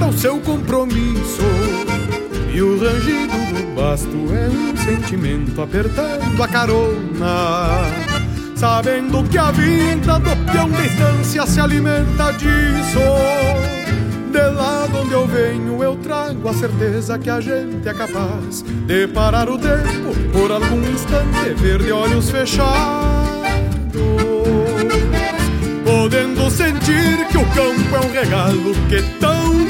para o seu compromisso. E o rangido do basto é um sentimento apertando a carona. Sabendo que a vida do peão de estância se alimenta disso. De lá de onde eu venho, eu trago a certeza que a gente é capaz de parar o tempo por algum instante, ver de olhos fechados podendo sentir que o campo é um regalo que tão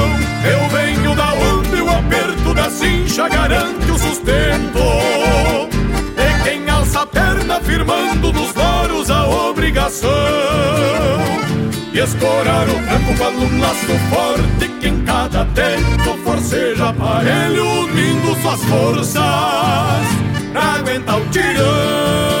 Eu venho da onde o aperto da cincha garante o sustento. E quem alça a perna firmando nos loros a obrigação. E escorar o tranco quando um laço forte que em cada tempo forceja aparelho unindo suas forças pra aguentar o tirão.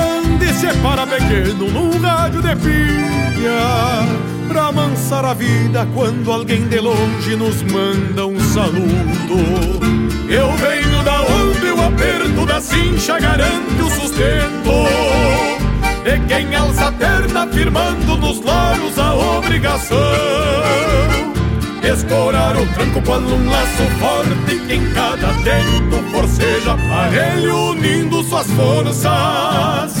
se para pequeno num rádio de pilha, pra amansar a vida quando alguém de longe nos manda um saludo. Eu venho da onde o aperto da cincha garante o sustento. E quem alça a perna firmando nos laros a obrigação Escorar o tranco quando um laço forte que em cada tempo forceja aparelho unindo suas forças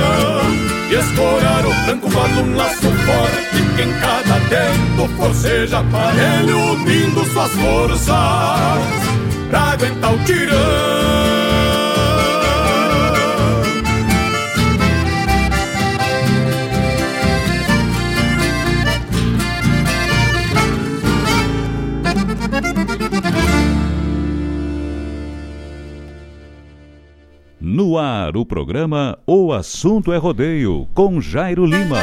Escorar o tranco quando um laço forte que em cada tempo forceja aparelho unindo suas forças pra aguentar o tirão. Ar, o programa O Assunto é Rodeio, com Jairo Lima.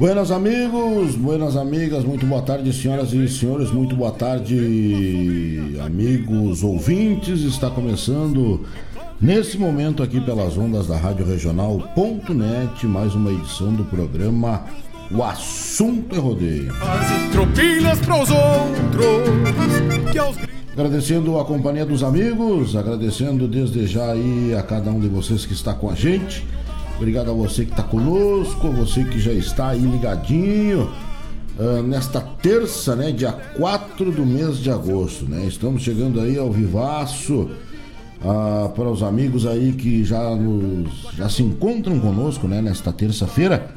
Buenas amigos, buenas amigas, muito boa tarde, senhoras e senhores, muito boa tarde, amigos ouvintes. Está começando nesse momento aqui pelas ondas da Rádio Regional.net, mais uma edição do programa O Assunto é Rodeio. Agradecendo a companhia dos amigos, agradecendo desde já aí a cada um de vocês que está com a gente Obrigado a você que está conosco, você que já está aí ligadinho. Uh, nesta terça, né, dia 4 do mês de agosto, né? Estamos chegando aí ao vivaço uh, para os amigos aí que já nos já se encontram conosco, né, nesta terça-feira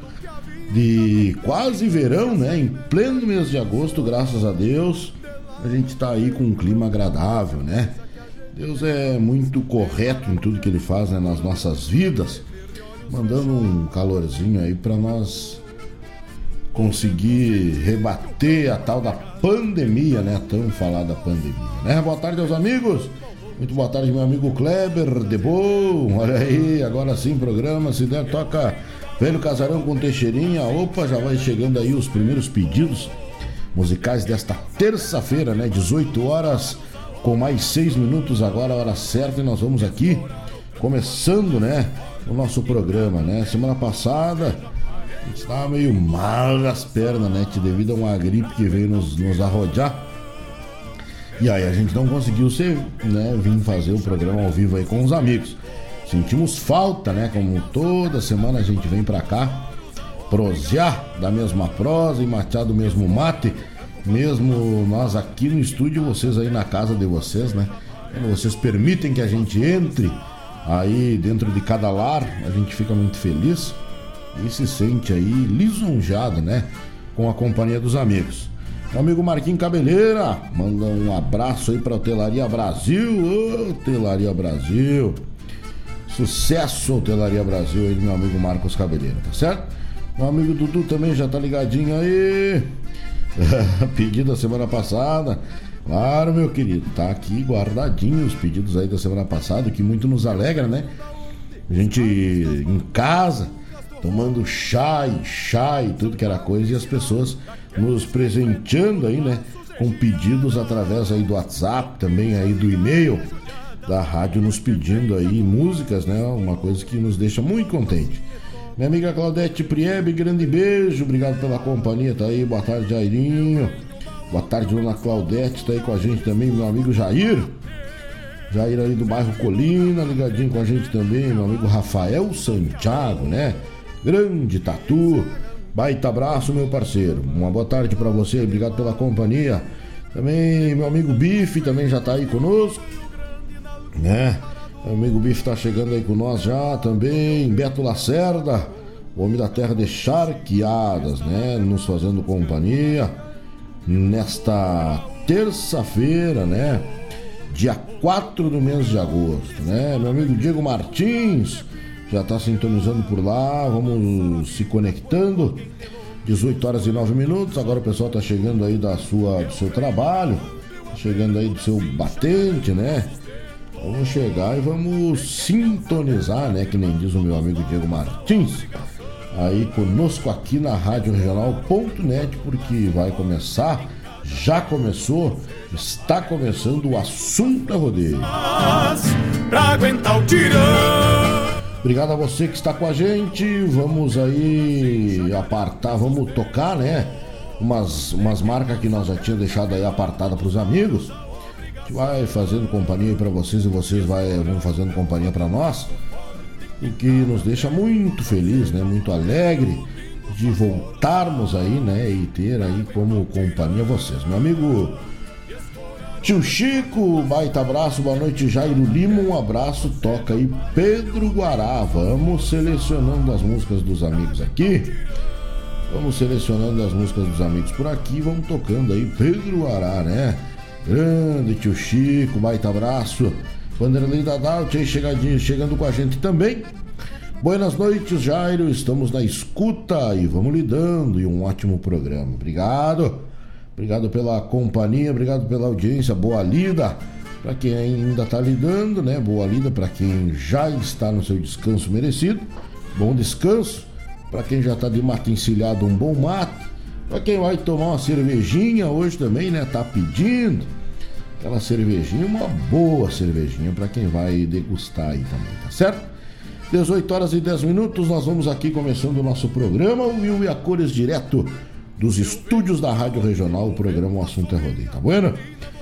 de quase verão, né, em pleno mês de agosto, graças a Deus. A gente está aí com um clima agradável, né? Deus é muito correto em tudo que ele faz né, nas nossas vidas mandando um calorzinho aí para nós conseguir rebater a tal da pandemia, né? Tão falada pandemia, né? Boa tarde aos amigos. Muito boa tarde, meu amigo Kleber de Bom. Olha aí, agora sim, programa. Se der, toca Velho Casarão com Teixeirinha. Opa, já vai chegando aí os primeiros pedidos musicais desta terça-feira, né? 18 horas, com mais 6 minutos agora, a hora certa, e nós vamos aqui começando, né? O nosso programa, né? Semana passada estava meio mal das pernas, né? Devido a uma gripe que veio nos, nos arrojar. E aí a gente não conseguiu ser, né, vir fazer o programa ao vivo aí com os amigos. Sentimos falta, né? Como toda semana a gente vem pra cá prosear da mesma prosa e matear do mesmo mate. Mesmo nós aqui no estúdio, vocês aí na casa de vocês, né? Quando vocês permitem que a gente entre aí dentro de cada lar, a gente fica muito feliz e se sente aí lisonjado, né? Com a companhia dos amigos. Meu amigo Marquinhos Cabeleira, manda um abraço aí pra Hotelaria Brasil. Hotelaria Brasil. Sucesso, Hotelaria Brasil aí, meu amigo Marcos Cabeleira, tá certo? Meu amigo Dudu também já tá ligadinho aí. Pedido a semana passada. Claro, meu querido, tá aqui guardadinho os pedidos aí da semana passada, que muito nos alegra, né? A gente em casa, tomando chá e chá e tudo que era coisa, e as pessoas nos presenteando aí, né? Com pedidos através aí do WhatsApp, também aí do e-mail da rádio, nos pedindo aí músicas, né? Uma coisa que nos deixa muito contente. Minha amiga Claudete Priebe, grande beijo, obrigado pela companhia, tá aí, boa tarde, Jairinho. Boa tarde, dona Claudete, está aí com a gente também, meu amigo Jair. Jair aí do bairro Colina, ligadinho com a gente também, meu amigo Rafael Santiago, né? Grande tatu. Baita abraço, meu parceiro. Uma boa tarde para você, obrigado pela companhia. Também meu amigo Bife também já tá aí conosco, né? Meu amigo Bife tá chegando aí com nós já também. Beto Lacerda, o homem da terra de charqueadas, né? Nos fazendo companhia nesta terça-feira, né? Dia 4 do mês de agosto, né? Meu amigo Diego Martins já está sintonizando por lá, vamos se conectando. 18 horas e 9 minutos. Agora o pessoal está chegando aí da sua, do seu trabalho, chegando aí do seu batente, né? Vamos chegar e vamos sintonizar, né? Que nem diz o meu amigo Diego Martins aí conosco aqui na Rádio Regional.net, porque vai começar, já começou, está começando o assunto é rodeio. Obrigado a você que está com a gente. Vamos aí apartar, vamos tocar, né? Umas, umas marcas que nós já tínhamos deixado aí apartada para os amigos. A gente vai fazendo companhia para vocês e vocês vai, vão fazendo companhia para nós e que nos deixa muito feliz, né? Muito alegre de voltarmos aí, né? E ter aí como companhia vocês. Meu amigo Tio Chico, baita abraço, boa noite Jairo Lima, um abraço, toca aí Pedro Guará. Vamos selecionando as músicas dos amigos aqui. Vamos selecionando as músicas dos amigos por aqui, vamos tocando aí Pedro Ará, né? Grande tio Chico, baita abraço. Vanderlei Dadalt aí chegadinho, chegando com a gente também. Buenas noites, Jairo. Estamos na escuta e vamos lidando. E um ótimo programa. Obrigado. Obrigado pela companhia, obrigado pela audiência. Boa lida para quem ainda está lidando, né? Boa lida para quem já está no seu descanso merecido. Bom descanso. Para quem já está de mata encilhado, um bom mato. Para quem vai tomar uma cervejinha hoje também, né? Tá pedindo aquela cervejinha, uma boa cervejinha para quem vai degustar aí também, tá certo? 18 horas e 10 minutos, nós vamos aqui começando o nosso programa, o Mil e a Cores direto dos estúdios da Rádio Regional, o programa O Assunto é Rodeio, tá bueno?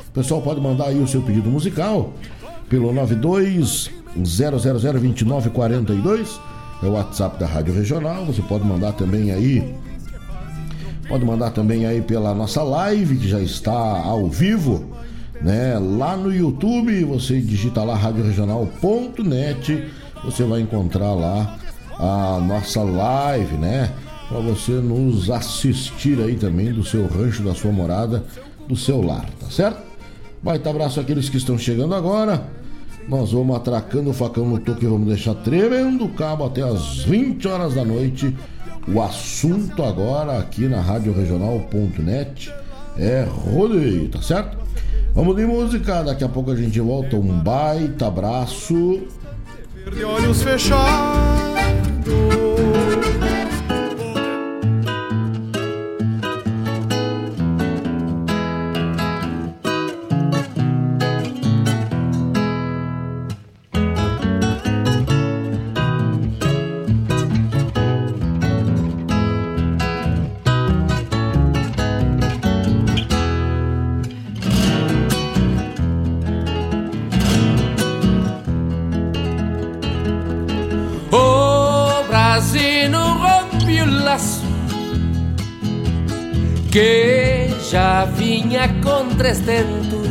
O pessoal pode mandar aí o seu pedido musical pelo 92 0002942, é o WhatsApp da Rádio Regional, você pode mandar também aí Pode mandar também aí pela nossa live, que já está ao vivo, né? Lá no YouTube, você digita lá radioregional.net, você vai encontrar lá a nossa live, né? Para você nos assistir aí também do seu rancho, da sua morada, do seu lar, tá certo? Baita abraço àqueles que estão chegando agora. Nós vamos atracando o facão no toque vamos deixar tremendo cabo até as 20 horas da noite o assunto agora aqui na Rádio Regional.net é rodeio, tá certo? Vamos de música, daqui a pouco a gente volta. Um baita abraço. Olhos fechados. Já vinha com três tentos.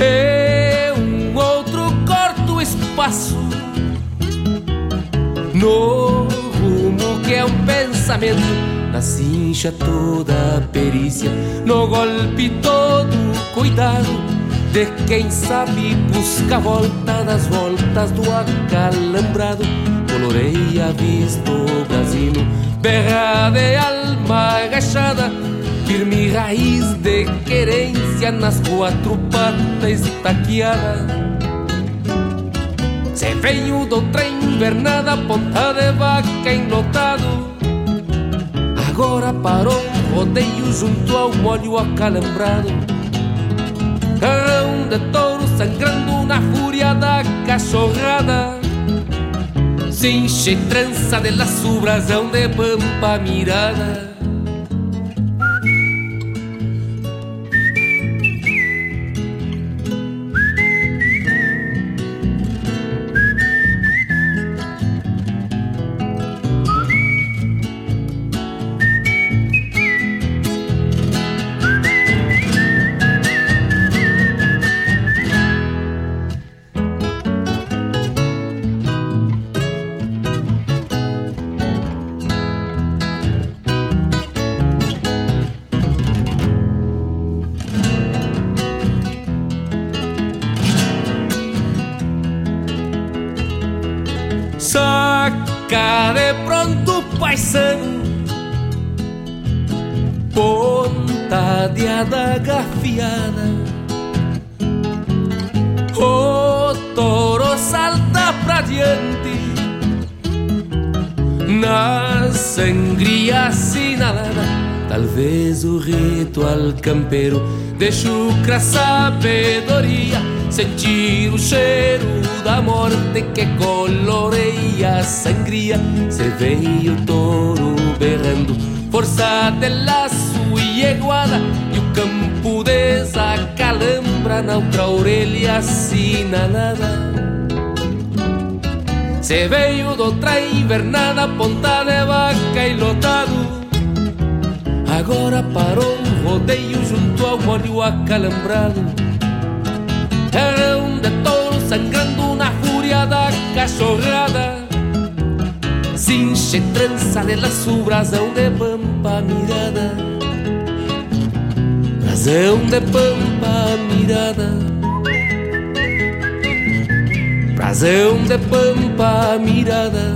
E um outro corto espaço no rumo que é um pensamento, na cincha toda a perícia, no golpe todo cuidado. De quem sabe busca a volta das voltas do acalambrado Coloreia visto o Brasil berra de alma agachada, firme raiz de querência nas quatro patas estaqueada. Se veio do trem invernada, ponta de vaca enlotado. Agora parou rodeio junto ao molho acalambrado. Carrão de touro sangrando na fúria da cachorrada cincha e trança de laço, brasão de pampa mirada campeiro. De chucra sabedoria sentir o cheiro da morte que coloreia a sangria. Se veio o touro berrando força de laço e eguada e o campo desacalambra na outra orelha assinalada. Se veio do outra invernada ponta de vaca e lotado. Agora parou rodeio junto ao molho acalambrado Terrão de touro sangrando na fúria da cachorrada cincha e trança de laço, brasão de pampa mirada. Brasão de pampa mirada. Brasão de pampa mirada.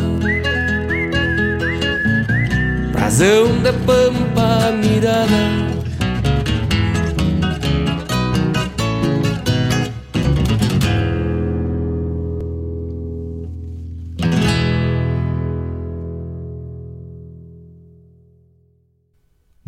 Brasão de pampa mirada.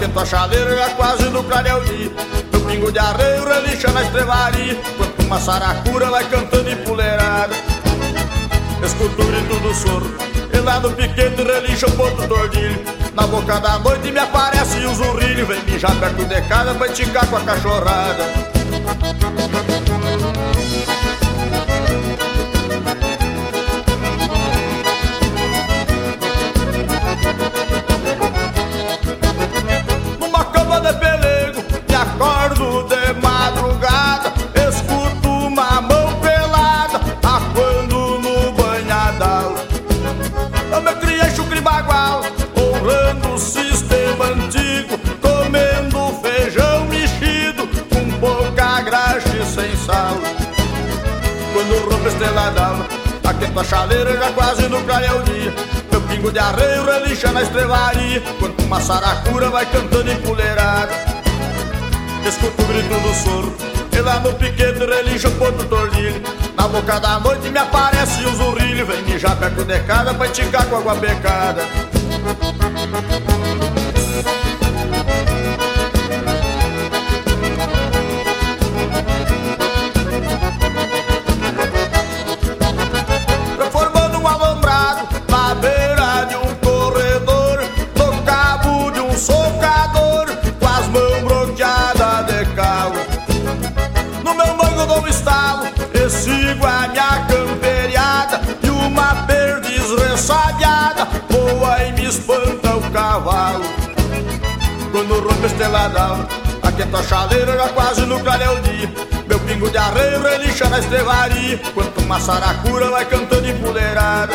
Quento a chaleira já quase no dia Meu pingo de arreio relixa na estrevaria Quanto uma saracura vai cantando empoleirada Escuto o grito do soro E lá no piquete relixa o ponto tordilho. Na boca da noite me aparece o zurrilho Vem mijar perto de casa pra esticar com a cachorrada chaleira já quase no clareio dia. Meu pingo de arreio relincha na estrelaria. Quando uma saracura vai cantando empoleirada Escuto o grito do soro. E lá no piquete relincha o ponto tordilho Na boca da noite me aparece um zurrilho. Vem mijar perto de casa pra esticar com água becada A chaleira já quase no clareio dia Meu pingo de arreio relixa na estrevaria. Quanto uma saracura vai cantando empoleirada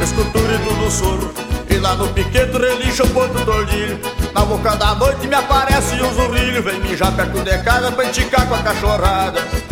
Escuto o grito do soro. E lá no piquete relixa o ponto tordilho. Na boca da noite me aparece um zurrilho. Vem mijar perto de casa pra enticar com a cachorrada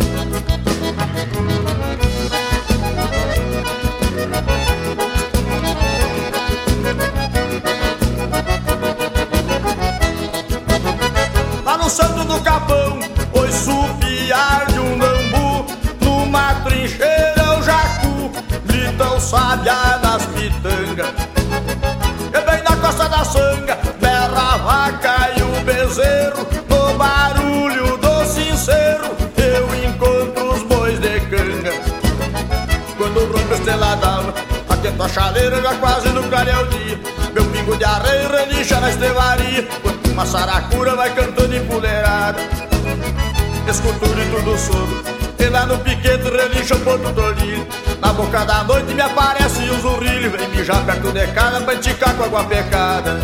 uma saracura vai cantando empoleirada Escuto o grito do soro. E lá no piquete relincha o ponto tordilho Na boca da noite me aparece um zurrilho. Vem mijar perto de casa pra enticar com água pecada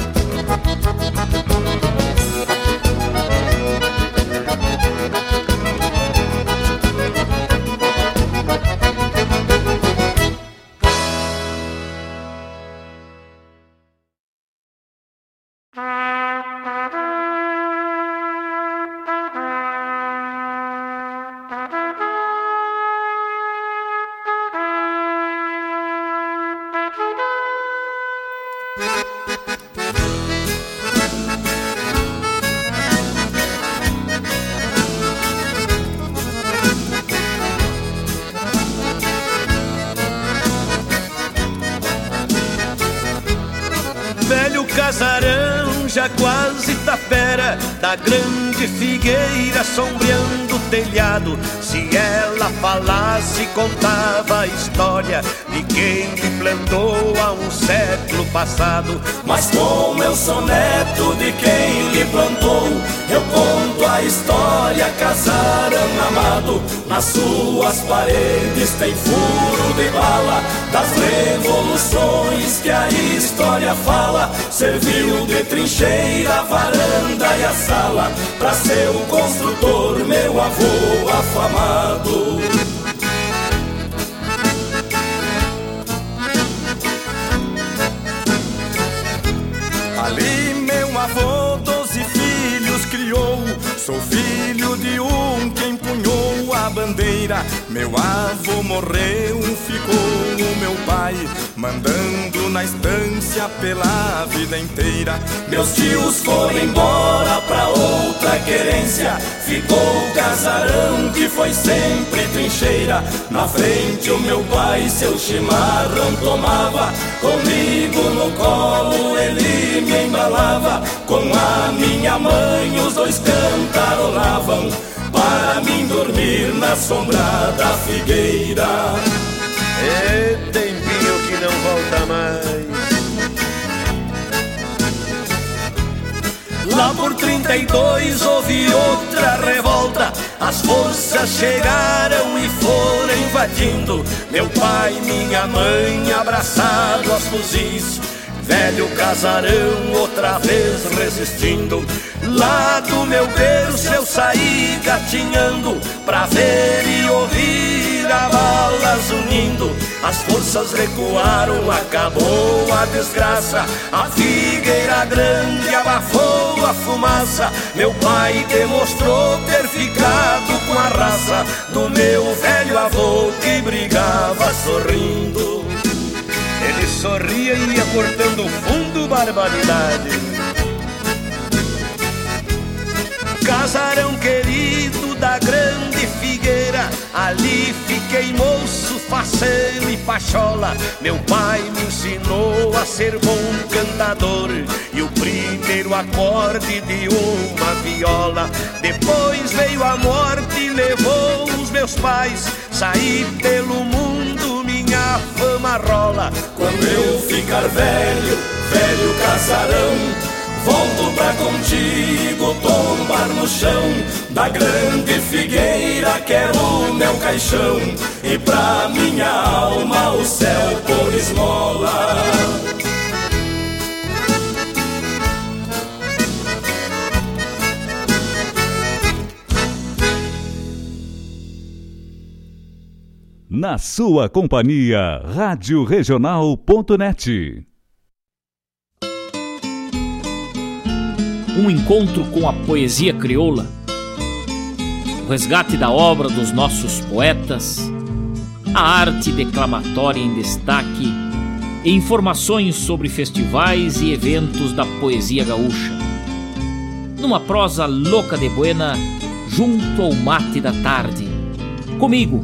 da grande figueira sombreando o telhado. Se ela falasse, contava a história de quem me plantou há um século passado. Mas como eu sou neto de quem lhe plantou, eu conto a história. Casarão amado, nas suas paredes tem furo de bala das revoluções que a história fala. Serviu de trincheira, varanda e a sala para seu construtor, meu avô afamado. Ali meu avô doze filhos criou, sou filho de um que empunhou a bandeira. Meu avô morreu, ficou o meu pai, mandando na estância pela vida inteira. Meus tios foram embora pra outra querência, ficou o casarão que foi sempre trincheira. Na frente o meu pai seu chimarrão tomava, comigo no colo ele me embalava, com a minha mãe os dois cantarolavam para mim dormir na sombra da figueira. É tempinho que não volta mais. Lá por 32 houve outra revolta. As forças chegaram e foram invadindo. Meu pai, minha mãe, abraçado aos fuzis. Velho casarão outra vez resistindo. Lá do meu berço eu saí gatinhando pra ver e ouvir a balas unindo. As forças recuaram, acabou a desgraça. A figueira grande abafou a fumaça. Meu pai demonstrou ter ficado com a raça do meu velho avô que brigava sorrindo. Sorria e ia cortando fundo barbaridade. Casarão querido da grande figueira, ali fiquei moço, faceiro e pachola. Meu pai me ensinou a ser bom cantador e o primeiro acorde de uma viola. Depois veio a morte e levou os meus pais, saí pelo mundo, minha fama rola. Quando eu ficar velho, velho casarão, volto pra contigo tombar no chão da grande figueira, quero o meu caixão e pra minha alma o céu por esmola. Na sua companhia, Rádio Regional.net. um encontro com a poesia crioula, o resgate da obra dos nossos poetas, a arte declamatória em destaque e informações sobre festivais e eventos da poesia gaúcha. Numa prosa louca de buena, junto ao mate da tarde. Comigo,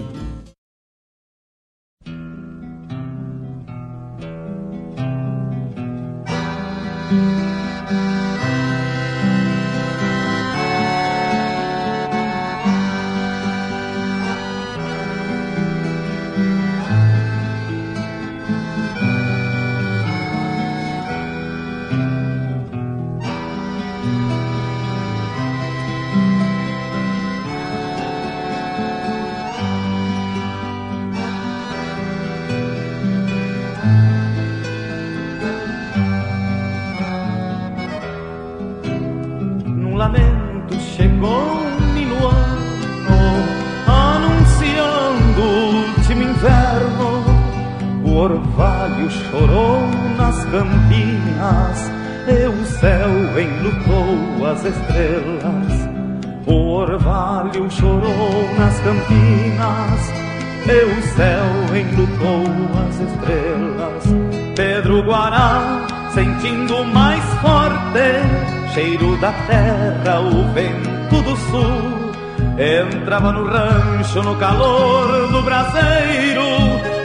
No calor do braseiro,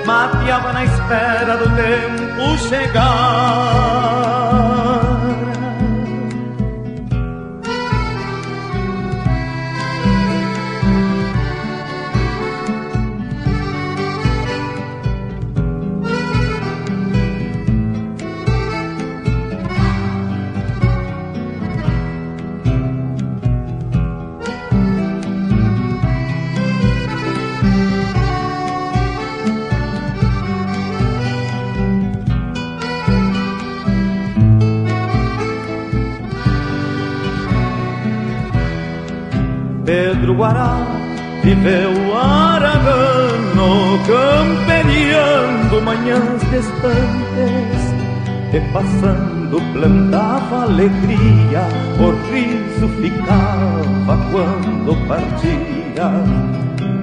mateava na espera do tempo chegar. Alegria, o riso ficava quando partia.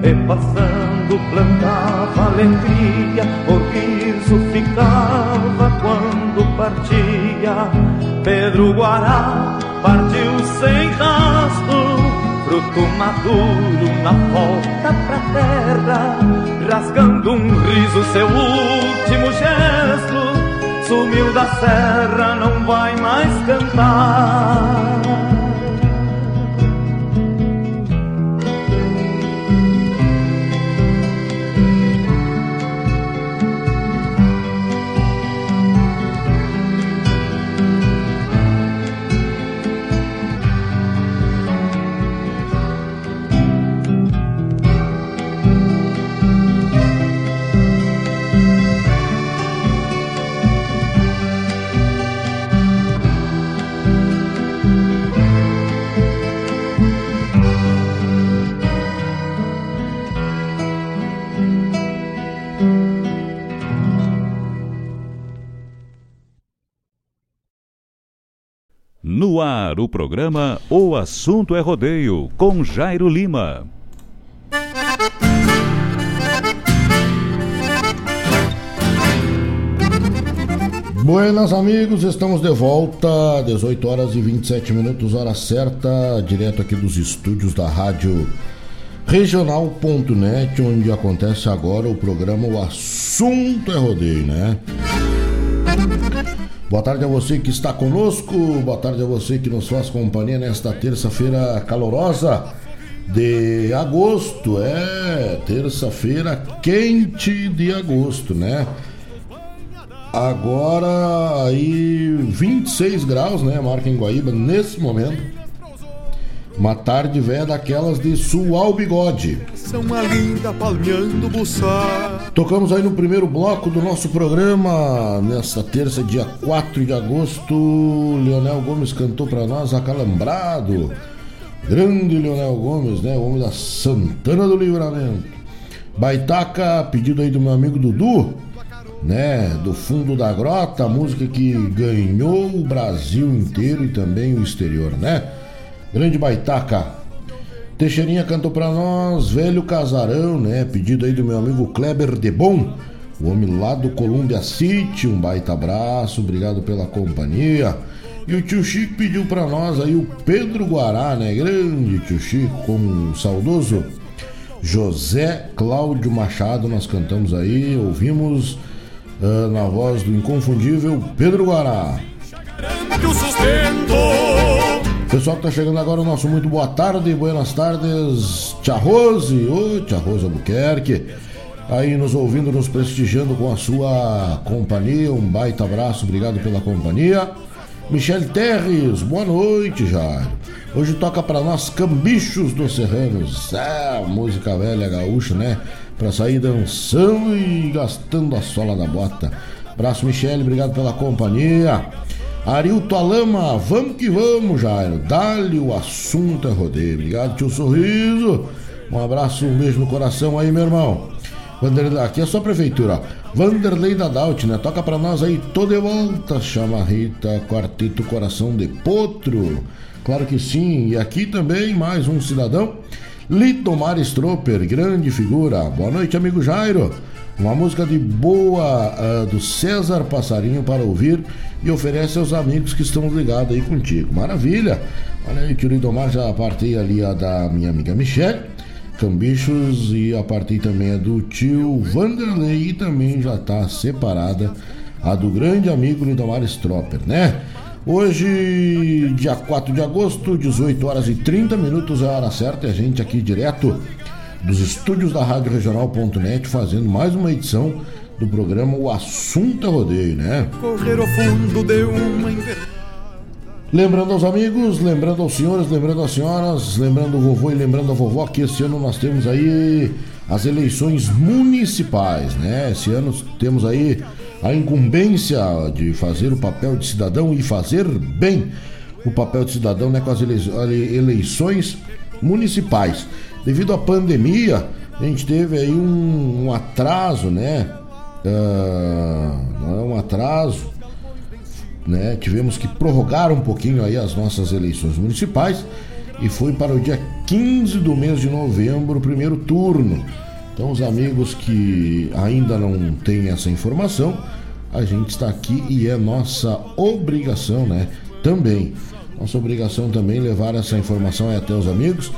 E passando plantava alegria, o riso ficava quando partia. Pedro Guará partiu sem rastro fruto maduro na volta pra terra, rasgando um riso seu último gesto, sumiu da serra, não vai mais cantar. No ar, o programa O Assunto é Rodeio, com Jairo Lima. Buenas amigos, estamos de volta, 18 horas e 27 minutos, hora certa, direto aqui dos estúdios da Rádio Regional.net, onde acontece agora o programa O Assunto é Rodeio, né? Boa tarde a você que está conosco, boa tarde a você que nos faz companhia nesta terça-feira calorosa de agosto. É, terça-feira quente de agosto, né? Agora aí 26 graus, né? Marca em Guaíba nesse momento. Uma tarde velha daquelas de suar o bigode. Linda. Tocamos aí no primeiro bloco do nosso programa, nesta terça, dia 4 de agosto. Leonel Gomes cantou para nós Acalambrado. Grande Leonel Gomes, né? O homem da Santana do Livramento. Baitaca, pedido aí do meu amigo Dudu né, do fundo da grota, música que ganhou o Brasil inteiro e também o exterior, né? Grande Baitaca. Teixeirinha cantou pra nós, velho casarão, né? Pedido aí do meu amigo Kleber de Bom, o homem lá do Columbia City, um baita abraço, obrigado pela companhia. E o tio Chico pediu pra nós aí o Pedro Guará, né? Grande tio Chico, com o saudoso José Cláudio Machado, nós cantamos aí, ouvimos uh, na voz do inconfundível Pedro Guará. Pessoal que tá chegando agora, o nosso muito boa tarde, buenas tardes, Tia Rose, ô Tia Rose Albuquerque, aí nos ouvindo, nos prestigiando com a sua companhia, um baita abraço, obrigado pela companhia. Michel Terres, boa noite, Jairo. Hoje toca para nós Cambichos dos Serranos, é, música velha gaúcha, né? Pra sair dançando e gastando a sola da bota. Abraço, Michele, obrigado pela companhia. Arilto Alama, vamos que vamos, Jairo. Dá-lhe o assunto é rodeio. Obrigado, tio Sorriso. Um abraço, um beijo no coração aí, meu irmão. Vanderlei, aqui é só a prefeitura. Vanderlei da Daut, né? Toca pra nós aí, tô de volta, chama Rita, quarteto Coração de Potro. Claro que sim, e aqui também mais um cidadão Litomar Stroper, grande figura. Boa noite, amigo Jairo. Uma música de boa uh, do César Passarinho para ouvir e oferece aos amigos que estão ligados aí contigo. Maravilha! Olha aí que o Lidomar já partei ali a da minha amiga Michelle, Cambichos, e a partir também a do tio Vanderlei e também já está separada a do grande amigo Lidomar Stropper, né? Hoje, dia 4 de agosto, 18 horas e 30 minutos é a hora certa, e a gente aqui direto dos estúdios da Rádio Regional.net fazendo mais uma edição do programa O Assunto é Rodeio, né? Correr ao fundo de uma Lembrando aos amigos, lembrando aos senhores, lembrando às senhoras, lembrando o vovô e lembrando a vovó que esse ano nós temos aí as eleições municipais, né? Esse ano temos aí a incumbência de fazer o papel de cidadão e fazer bem o papel de cidadão né, com as eleições municipais. Devido à pandemia, a gente teve aí um, um atraso, né? Uh, não é um atraso, né? Tivemos que prorrogar um pouquinho aí as nossas eleições municipais e foi para o dia 15 do mês de novembro, o primeiro turno. Então, os amigos que ainda não têm essa informação, a gente está aqui e é nossa obrigação, né? Também. Nossa obrigação também levar essa informação até os amigos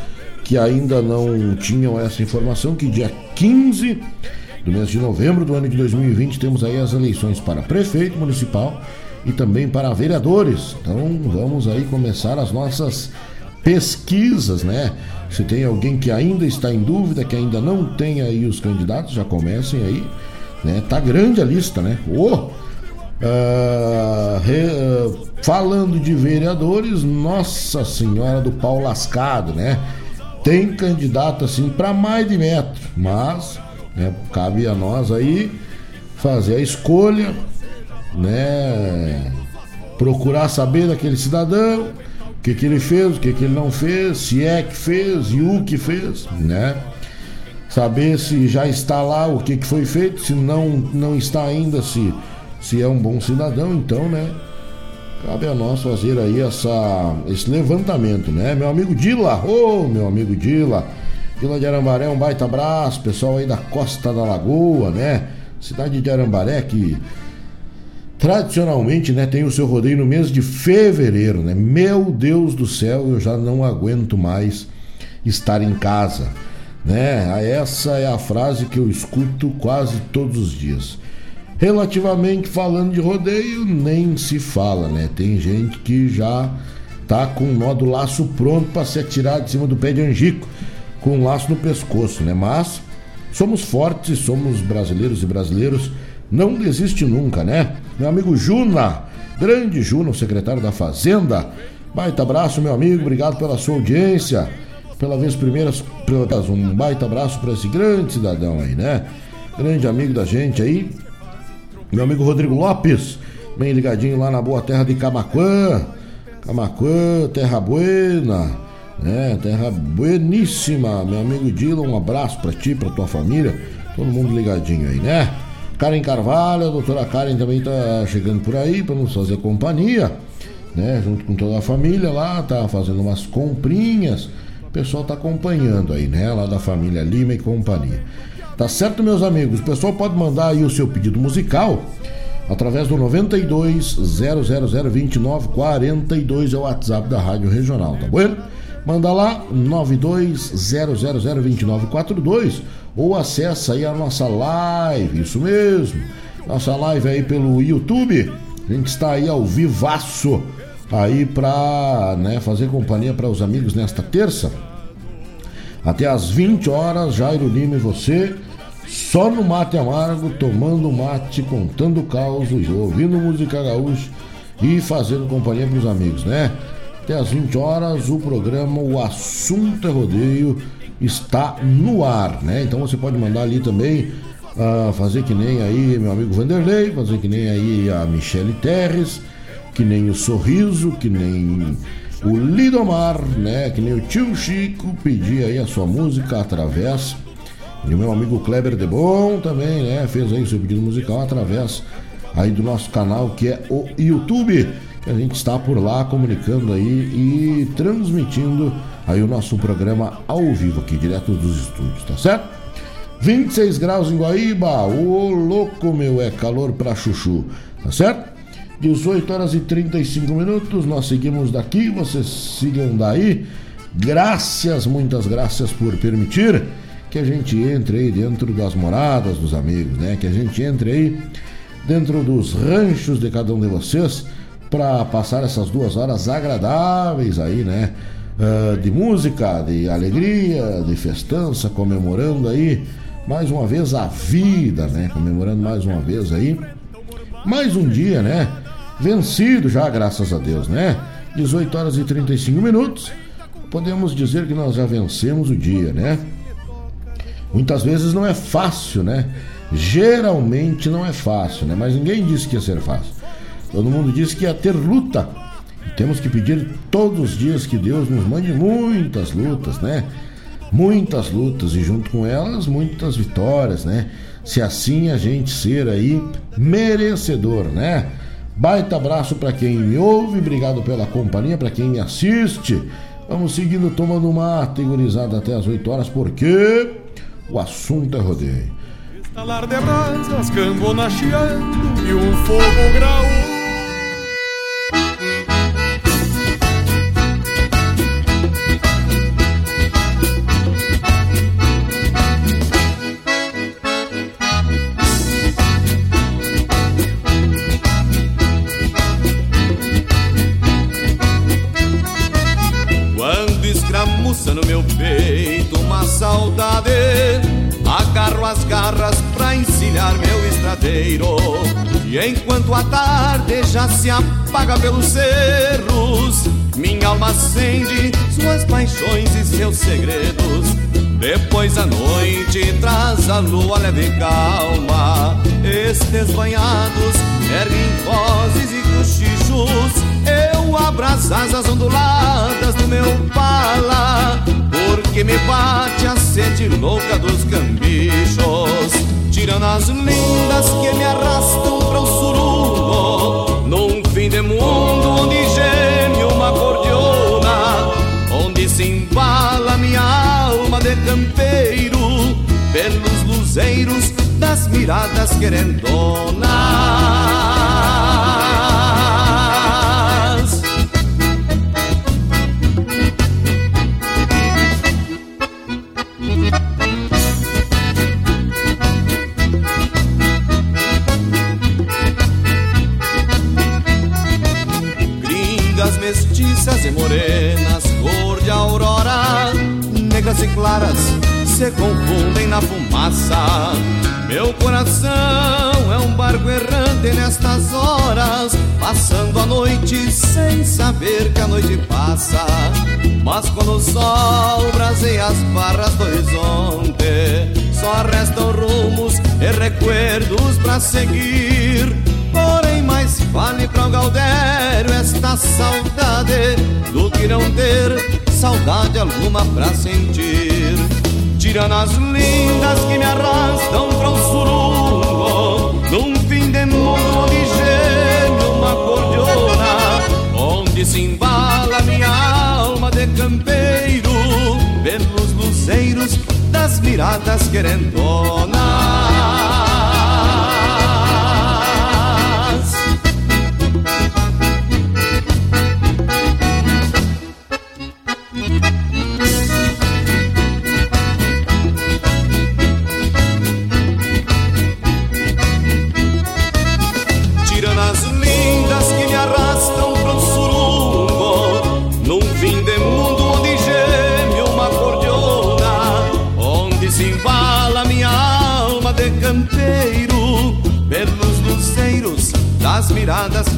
que ainda não tinham essa informação, que dia 15 do mês de novembro do ano de 2020 temos aí as eleições para prefeito municipal e também para vereadores. Então vamos aí começar as nossas pesquisas, né? Se tem alguém que ainda está em dúvida, que ainda não tem aí os candidatos, já comecem aí, né? Tá grande a lista, né? Oh! Uh, re, uh, falando de vereadores, Nossa Senhora do Pau Lascado, né? Tem candidato assim para mais de metro, mas né, cabe a nós aí fazer a escolha, né? Procurar saber daquele cidadão que, que ele fez, o que, que ele não fez, se é que fez e o que fez, né? Saber se já está lá o que, que foi feito, se não, não está ainda, se, se é um bom cidadão, então, né? Cabe a nós fazer aí essa, esse levantamento, né? Meu amigo Dila, ô oh, meu amigo Dila, Dila de Arambaré, um baita abraço, pessoal aí da Costa da Lagoa, né? Cidade de Arambaré que tradicionalmente, né, tem o seu rodeio no mês de fevereiro, né? Meu Deus do céu, eu já não aguento mais estar em casa, né? Essa é a frase que eu escuto quase todos os dias. Relativamente falando de rodeio, nem se fala, né? Tem gente que já tá com o nó do laço pronto para se atirar de cima do pé de angico, com um laço no pescoço, né? Mas somos fortes, somos brasileiros e brasileiros não desiste nunca, né? Meu amigo Juna, grande Juna, o secretário da Fazenda. Baita abraço, meu amigo, obrigado pela sua audiência. Pela vez primeira, um baita abraço para esse grande cidadão aí, né? Grande amigo da gente aí. Meu amigo Rodrigo Lopes, bem ligadinho lá na boa terra de Camacuã. Camacuã, terra buena, né? Terra bueníssima. Meu amigo Dylan, um abraço para ti, para tua família. Todo mundo ligadinho aí, né? Karen Carvalho, a doutora Karen também está chegando por aí para nos fazer companhia, né? Junto com toda a família lá, tá fazendo umas comprinhas. O pessoal tá acompanhando aí, né? Lá da família Lima e companhia. Tá certo, meus amigos? O pessoal pode mandar aí o seu pedido musical através do 92 00029 42 é o WhatsApp da Rádio Regional, tá bom? Manda lá 92 0002942 ou acessa aí a nossa live, isso mesmo. Nossa live aí pelo YouTube. A gente está aí ao vivaço aí para né, fazer companhia para os amigos nesta terça. Até às 20 horas, Jairo Lima e você, só no mate amargo, tomando mate, contando causos, ouvindo música gaúcha e fazendo companhia para os amigos, né? Até às 20 horas, o programa O Assunto é Rodeio está no ar, né? Então você pode mandar ali também uh, fazer que nem aí meu amigo Vanderlei, fazer que nem aí a Michele Terres, que nem o Sorriso, que nem o Lidomar, né? Que nem o tio Chico, pedir aí a sua música através. E o meu amigo Kleber de Bom também, né? Fez aí o seu pedido musical através aí do nosso canal que é o YouTube a gente está por lá comunicando aí e transmitindo aí o nosso programa ao vivo aqui, direto dos estúdios, tá certo? 26 graus em Guaíba, ô louco meu, é calor pra chuchu, tá certo? 18 horas e 35 minutos, nós seguimos daqui, vocês sigam daí. Graças, muitas graças por permitir que a gente entre aí dentro das moradas dos amigos, né? Que a gente entre aí dentro dos ranchos de cada um de vocês para passar essas duas horas agradáveis aí, né? Uh, de música, de alegria, de festança, comemorando aí mais uma vez a vida, né? Comemorando mais uma vez aí mais um dia, né? Vencido já, graças a Deus, né? 18 horas e 35 minutos. Podemos dizer que nós já vencemos o dia, né? Muitas vezes não é fácil, né? Geralmente não é fácil, né? Mas ninguém disse que ia ser fácil. Todo mundo disse que ia ter luta. E temos que pedir todos os dias que Deus nos mande muitas lutas, né? Muitas lutas e junto com elas muitas vitórias, né? Se assim a gente ser aí merecedor, né? Baita abraço para quem me ouve, obrigado pela companhia, para quem me assiste. Vamos seguindo tomando mate, gurizada, até as 8 horas, porque o assunto é rodeio. Estalar de brasas, cambona chiando e um fogo graúdo Enquanto a tarde já se apaga pelos cerros, minha alma acende suas paixões e seus segredos. Depois a noite traz a lua leve e calma. Estes banhados erguem vozes e cochichos. Eu abraço as asas onduladas do meu pala, porque me bate a sede louca dos cambichos. Tirando as lindas que me arrastam para o surugo, num fim de mundo onde geme uma cordiona, onde se embala minha alma de campeiro, pelos luzeiros das miradas querendonas. E morenas, cor de aurora, negras e claras se confundem na fumaça. Meu coração é um barco errante nestas horas, passando a noite sem saber que a noite passa. Mas quando o sol braseia as barras do horizonte, só restam rumos e recuerdos para seguir. Porém, mais vale para o Galdério esta saudade do que não ter saudade alguma pra sentir. Tirando as lindas que me arrastam para o surungo, num fim de mundo onde geme uma cordiona, onde se embala minha alma de campeiro, pelos luzeiros das miradas querendonas.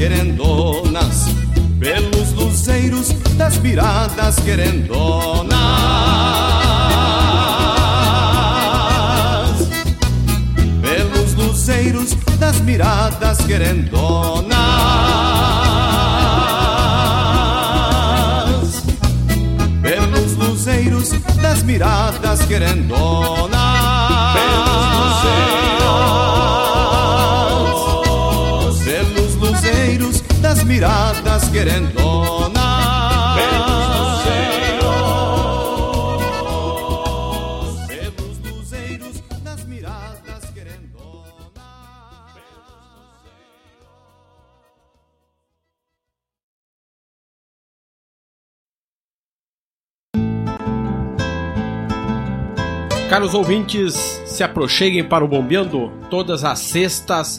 Querendonas, pelos luzeiros das miradas querendonas. Pelos luzeiros das miradas querendonas. Pelos luzeiros das miradas querendonas. Miradas querendonas. Das miradas. Caros ouvintes, se aproxeguem para o Bombeando todas as sextas,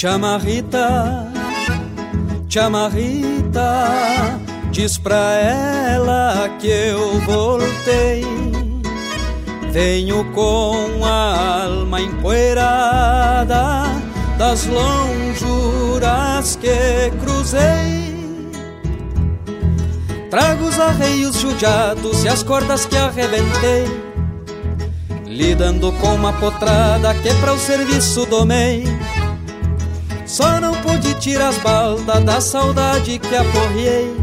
Chamarrita, chamarrita, diz pra ela que eu voltei. Venho com a alma empoeirada das lonjuras que cruzei. Trago os arreios judiados e as cordas que arrebentei. Lidando com uma potrada que pra o serviço domei. Só não pude tirar as baldas da saudade que aporriei.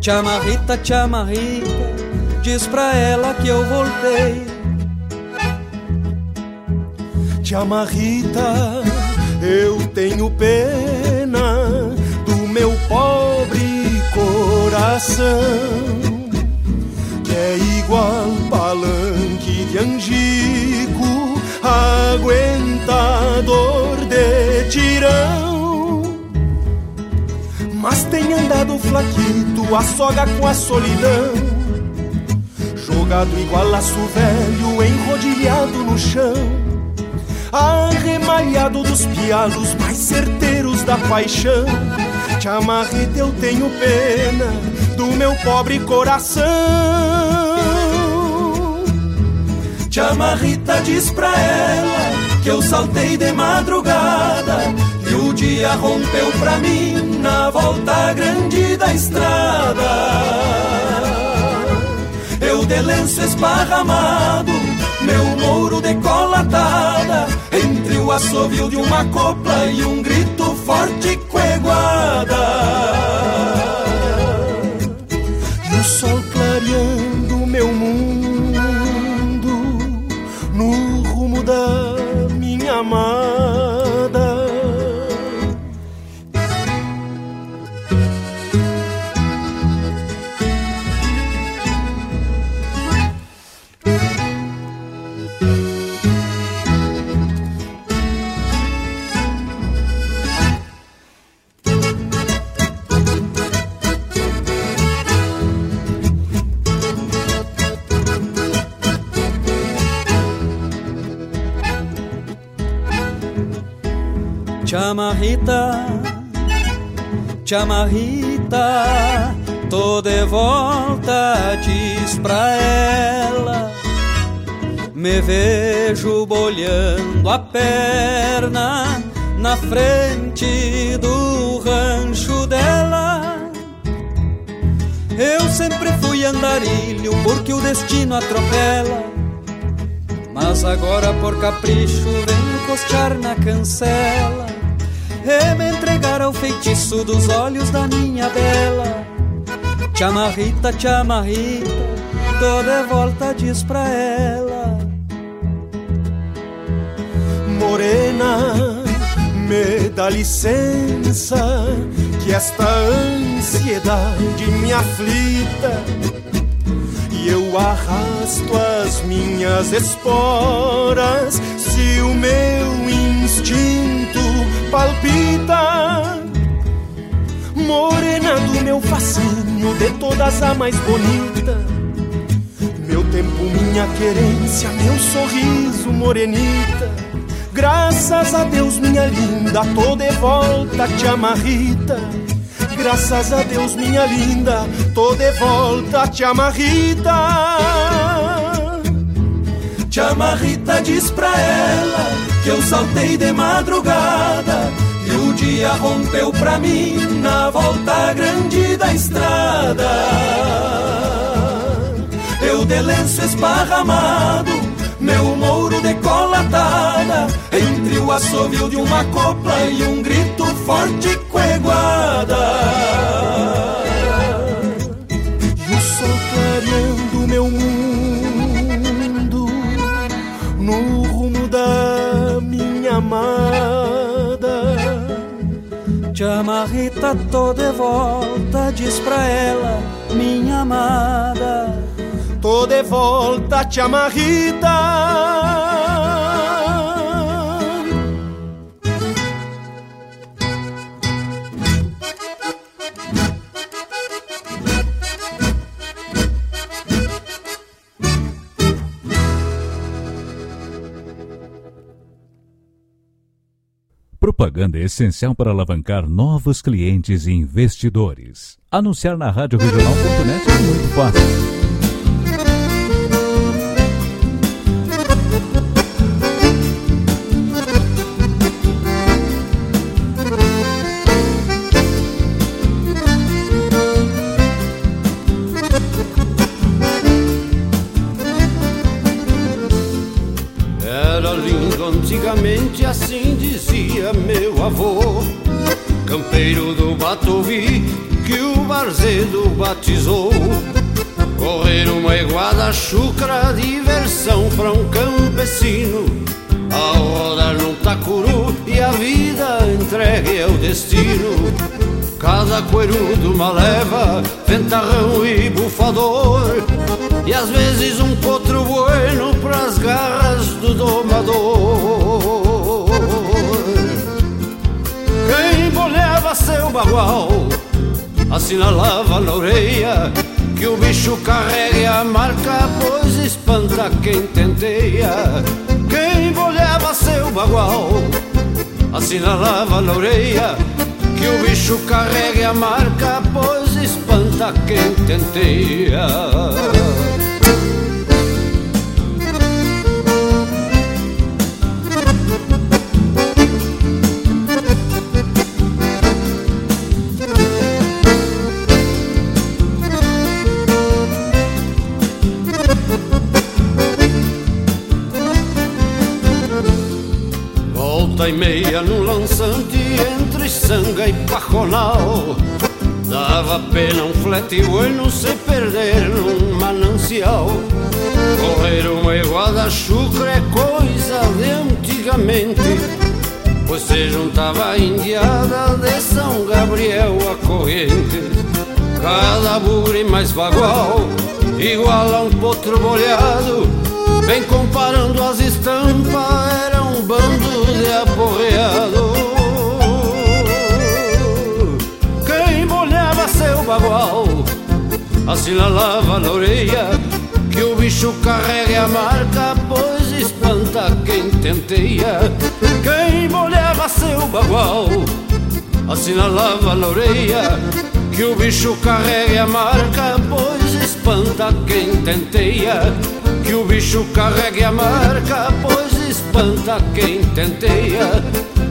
Chamarrita, chamarrita, diz pra ela que eu voltei. Chamarrita, eu tenho pena do meu pobre coração, que é igual palanque de angico, aguentador de tirão. Mas tem andado flaquito, a soga com a solidão. Jogado igual laço velho, enrodilhado no chão. Arremalhado dos pialos mais certeiros da paixão. Te amarrete, eu tenho pena do meu pobre coração. Te amarrita, diz pra ela que eu saltei de madrugada e o dia rompeu pra mim na volta grande da estrada. Eu de lenço esparramado, meu mouro decolatada, entre o assovio de uma copla e um grito forte coeguada. E o sol clareando Chamarrita, chamarrita, tô de volta, diz pra ela. Me vejo bolhando a perna na frente do rancho dela. Eu sempre fui andarilho porque o destino atropela. Mas agora por capricho venho costear na cancela E me entregar ao feitiço dos olhos da minha bela Chamarrita, chamarrita, tô de volta, diz pra ela. Morena, me dá licença que esta ansiedade me aflita. E eu arrasto as minhas esporas, se o meu instinto palpita, morena do meu fascínio, de todas a mais bonita. Meu tempo, minha querência, meu sorriso, morenita. Graças a Deus, minha linda, tô de volta, te amarrita. Graças a Deus, minha linda, tô de volta, te amarrita. Te amarrita, diz pra ela que eu saltei de madrugada e o dia rompeu pra mim na volta grande da estrada. Eu de lenço esparramado, meu mouro decolatada, entre o assovio de uma copla e um grito forte coeguada. No rumo da minha amada. Te amarrita, tô de volta, diz pra ela, minha amada. Tô de volta, te Propaganda é essencial para alavancar novos clientes e investidores. Anunciar na Rádio Regional.net é muito fácil. Cada coerudo uma leva, ventarrão e bufador. E às vezes um potro bueno pras garras do domador. Quem bolhava seu bagual assinalava na orelha que o bicho carregue a marca, pois espanta quem tenteia. Quem bolhava seu bagual assinalava na orelha que o bicho carregue a marca, pois espanta quem tenteia. Volta e meia no lançante sanga e pajonal Dava pena um flete bueno se perder num manancial. Correr uma iguada chucra é coisa de antigamente Pois se juntava a indiada de São Gabriel a corrente. Cada bugre mais bagual, igual a um potro bolhado Vem comparando as estampas, era um bando de aporreado bagual, assinalava na orelha Que o bicho carregue a marca, pois espanta quem tenteia. Quem molhava seu bagual, assinalava na orelha Que o bicho carregue a marca, pois espanta quem tenteia. Que o bicho carregue a marca, pois espanta quem tenteia.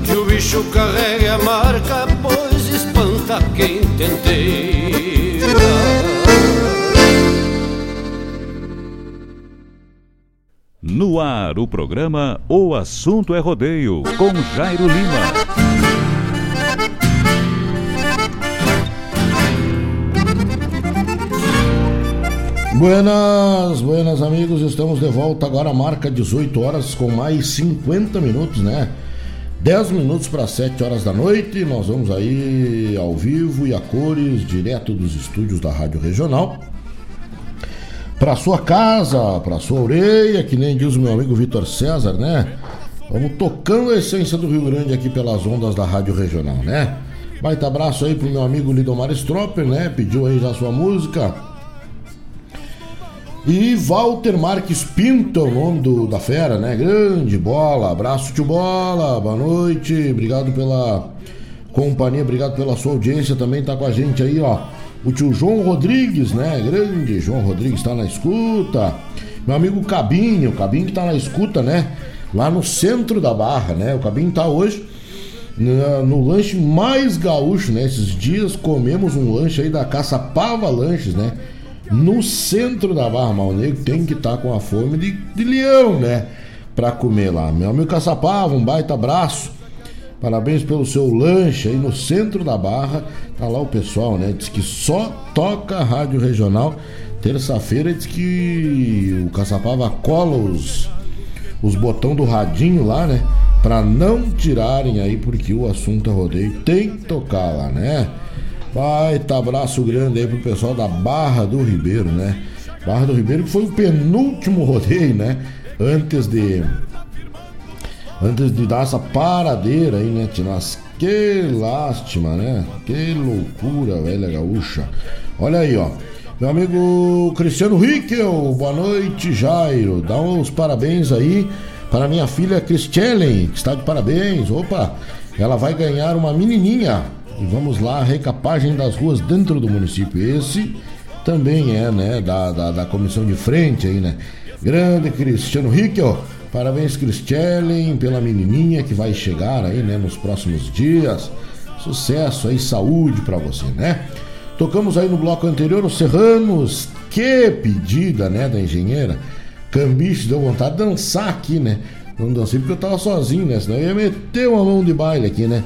Que o bicho carregue a marca, pois espanta quem tenteia. No ar, o programa O Assunto é Rodeio, com Jairo Lima. Buenas, buenas amigos, estamos de volta agora, marca 18 horas com mais 50 minutos, né? 10 minutos para 7 horas da noite, nós vamos aí ao vivo e a cores, direto dos estúdios da Rádio Regional. Para sua casa, para sua orelha, que nem diz o meu amigo Vitor César, né? Vamos tocando a essência do Rio Grande aqui pelas ondas da Rádio Regional, né? Baita abraço aí pro meu amigo Lidomar Stropper, né? Pediu aí já sua música. E Walter Marques Pinto, o nome do, da fera, né? Grande bola, abraço tio bola, boa noite, obrigado pela companhia, obrigado pela sua audiência também, tá com a gente aí, ó. O tio João Rodrigues, né? Grande João Rodrigues tá na escuta. Meu amigo Cabinho, o Cabinho que tá na escuta, né? Lá no centro da barra, né? O Cabinho tá hoje no, no lanche mais gaúcho, né? Esses dias comemos um lanche aí da Caça Pava Lanches, né? No centro da Barra Malnego tem que estar tá com a fome de, de leão, né? Pra comer lá. Meu amigo Caçapava, um baita abraço. Parabéns pelo seu lanche aí no centro da Barra. Tá lá o pessoal, né? Diz que só toca rádio regional. Terça-feira diz que o Caçapava cola os, os botão do radinho lá, né? Pra não tirarem aí, porque o assunto é rodeio. Tem que tocar lá, né? Baita abraço grande aí pro pessoal da Barra do Ribeiro, né? Barra do Ribeiro que foi o penúltimo rodeio, né? Antes de. Antes de dar essa paradeira aí, né, Tinas? Que lástima, né? Que loucura, velha gaúcha. Olha aí, ó. Meu amigo Cristiano Rickel, boa noite, Jairo. Dá uns parabéns aí para minha filha Cristielen, que está de parabéns. Opa, ela vai ganhar uma menininha e vamos lá, recapagem das ruas dentro do município. Esse também é, né, da, da, da comissão de frente aí, né? Grande Cristiano Rickel. Parabéns, Cristielen, pela menininha que vai chegar aí, né, nos próximos dias. Sucesso aí, saúde para você, né? Tocamos aí no bloco anterior os Serranos. Que pedida, né, da engenheira. Cambiche deu vontade de dançar aqui, né? Não dancei porque eu tava sozinho, né? Senão eu ia meter uma mão de baile aqui, né?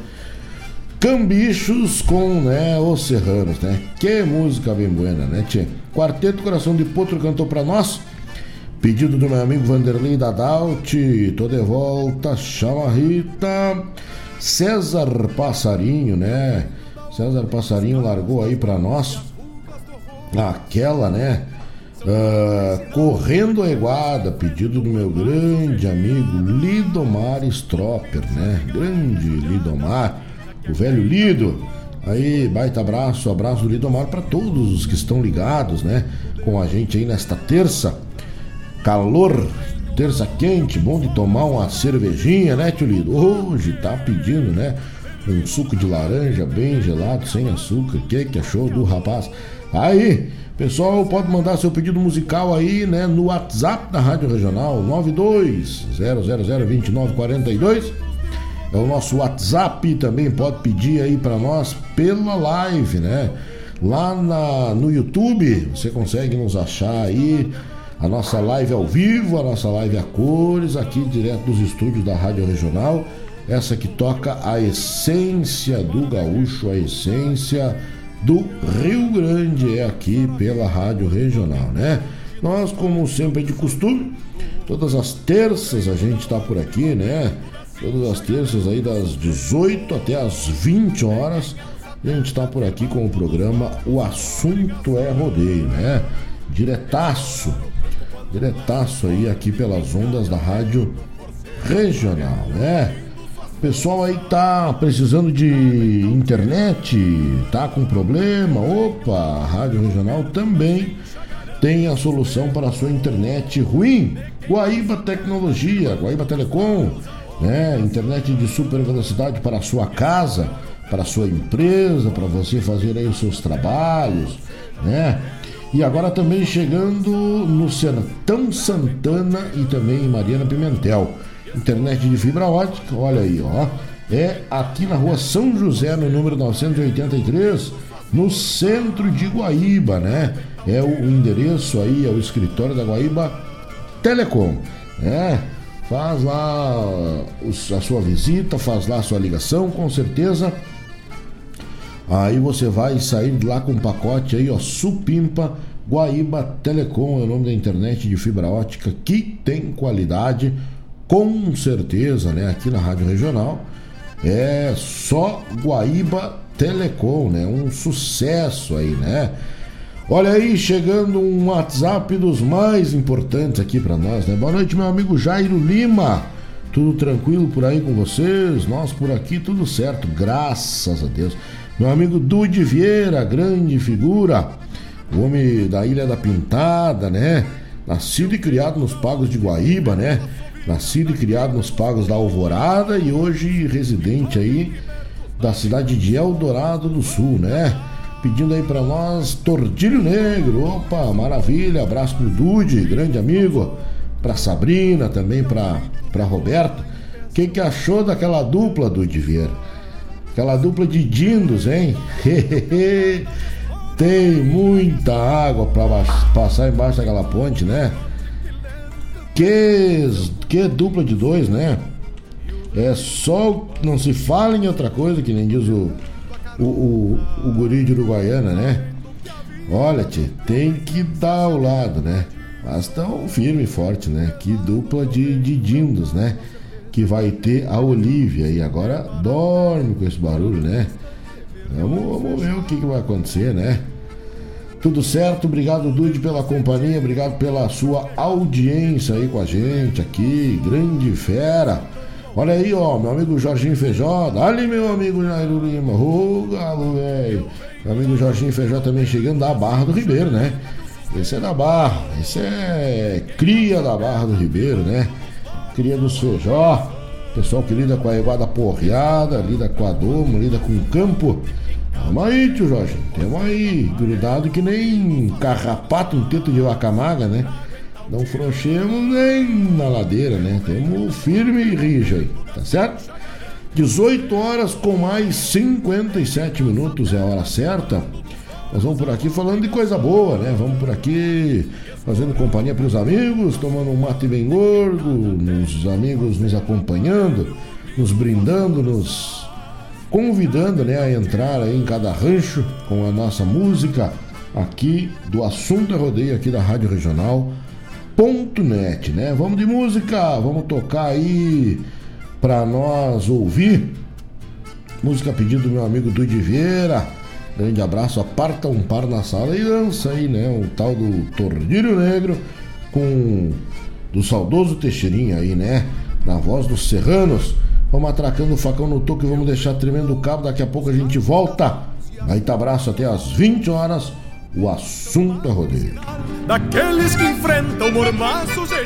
Cambichos com né, os Serranos, né? Que música bem buena, né, tchê? Quarteto Coração de Potro cantou pra nós. Pedido do meu amigo Vanderlei Dadalt, tô de volta, chama Rita. César Passarinho, né? César Passarinho largou aí pra nós aquela, né? Uh, correndo a Iguada, pedido do meu grande amigo Lidomar Stropper, né? Grande Lidomar o velho Lido. Aí, baita abraço, abraço do Lidomar para todos os que estão ligados, né? Com a gente aí nesta terça. Calor, terça quente, bom de tomar uma cervejinha, né, tio Lido? Hoje tá pedindo, né? Um suco de laranja bem gelado, sem açúcar. O que que achou do rapaz? Aí, pessoal, pode mandar seu pedido musical aí, né, no WhatsApp da Rádio Regional 92 2942 é o nosso WhatsApp, também pode pedir aí para nós pela live, né? Lá na, no YouTube, você consegue nos achar aí a nossa live ao vivo, a nossa live a cores, aqui direto dos estúdios da Rádio Regional. Essa que toca a essência do gaúcho, a essência do Rio Grande, é aqui pela Rádio Regional, né? Nós, como sempre de costume, todas as terças a gente está por aqui, né? Todas as terças aí das 18 até as 20 horas. E a gente está por aqui com o programa O Assunto é Rodeio, né? Diretaço, diretaço aí aqui pelas ondas da rádio regional, né? Pessoal aí tá precisando de internet, tá com problema? Opa, a Rádio Regional também tem a solução para a sua internet ruim. Guaíba Tecnologia, Guaíba Telecom né? Internet de super velocidade para a sua casa, para a sua empresa, para você fazer aí os seus trabalhos, né? E agora também chegando no Sertão Santana e também em Mariana Pimentel. Internet de fibra ótica, olha aí, ó. É aqui na rua São José, no número 983, no centro de Guaíba, né? É o endereço aí, é o escritório da Guaíba Telecom. É, Faz lá a sua visita, faz lá a sua ligação, com certeza. Aí você vai sair de lá com um pacote aí, ó, Supimpa Guaíba Telecom, é o nome da internet de fibra ótica que tem qualidade, com certeza, né, aqui na Rádio Regional. É só Guaíba Telecom, né? Um sucesso aí, né? Olha aí, chegando um WhatsApp dos mais importantes aqui para nós, né? Boa noite, meu amigo Jairo Lima. Tudo tranquilo por aí com vocês? Nós por aqui tudo certo, graças a Deus. Meu amigo Dude Vieira, grande figura, o homem da Ilha da Pintada, né? Nascido e criado nos pagos de Guaíba, né? Nascido e criado nos pagos da Alvorada e hoje residente aí da cidade de Eldorado do Sul, né? Pedindo aí para nós Tordilho Negro. Opa, maravilha. Abraço pro Dude, grande amigo. Pra Sabrina também, pra, pra Roberto. O que, que achou daquela dupla, Dude Vieira? Aquela dupla de dindos, hein? Tem muita água para passar embaixo daquela ponte, né? Que, que dupla de dois, né? É só. Não se fala em outra coisa, que nem diz o, o, o, o guri de Uruguaiana, né? Olha, tia, tem que dar ao lado, né? Mas tão firme e forte, né? Que dupla de, de dindos, né? Que vai ter a Olivia e agora dorme com esse barulho, né? Vamos, vamos ver o que, que vai acontecer, né? Tudo certo, obrigado Dude pela companhia, obrigado pela sua audiência aí com a gente aqui, grande fera. Olha aí, ó, meu amigo Jorginho Feijó, dali meu amigo Jairo Lima, ô galo, velho. Meu amigo Jorginho Feijó também chegando da Barra do Ribeiro, né? Esse é da Barra, esse é cria da Barra do Ribeiro, né? Cria dos Feijó, pessoal que lida com a iguada porreada, lida com a domo, lida com o campo. Tamo aí, tio Jorge. Tamo aí, grudado que nem carrapato, um teto de vacamaga, né? Não frouxemos nem na ladeira, né? Temos firme e rijo aí, tá certo? 18 horas com mais 57 minutos é a hora certa. Nós vamos por aqui falando de coisa boa, né? Vamos por aqui fazendo companhia para os amigos, tomando um mate bem gordo, os amigos nos acompanhando, nos brindando, nos convidando né, a entrar aí em cada rancho com a nossa música aqui do Assunto Rodeio aqui da Rádio Regional.net, né? Vamos de música, vamos tocar aí para nós ouvir. Música pedido do meu amigo Dude Vieira. Grande abraço, aparta um par na sala e dança aí, né? O tal do Tordilho Negro com do saudoso Teixeirinha aí, né? Na voz dos Serranos. Vamos atracando o facão no toque vamos deixar tremendo o cabo. Daqui a pouco a gente volta. Baita abraço até às 20 horas. O assunto é rodeio. Daqueles que enfrentam mormaços e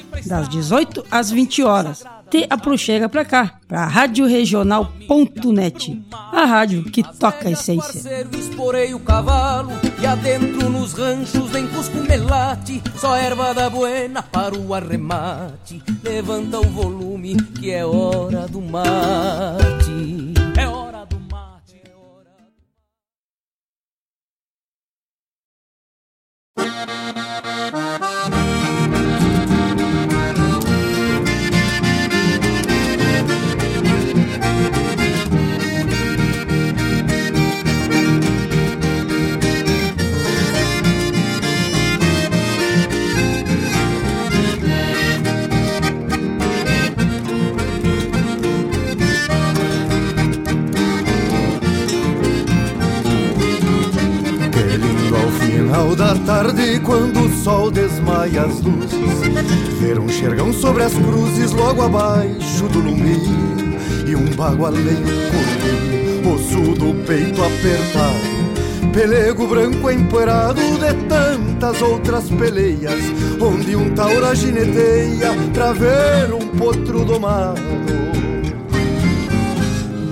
das 18 às 20 horas. Te aproxega pra cá, pra radioregional.net, a rádio que toca a essência. Esporei o cavalo e adentro nos ranchos nem cusco melate, só erva da buena para o arremate. Levanta o volume que é hora do mate. É hora do mate, é hora da tarde, quando o sol desmaia as luzes. Ver um xergão sobre as cruzes, logo abaixo do lume. E um bagualeiro correndo, osso do peito apertado. Pelego branco empoeirado de tantas outras peleias, onde um taura gineteia pra ver um potro domado.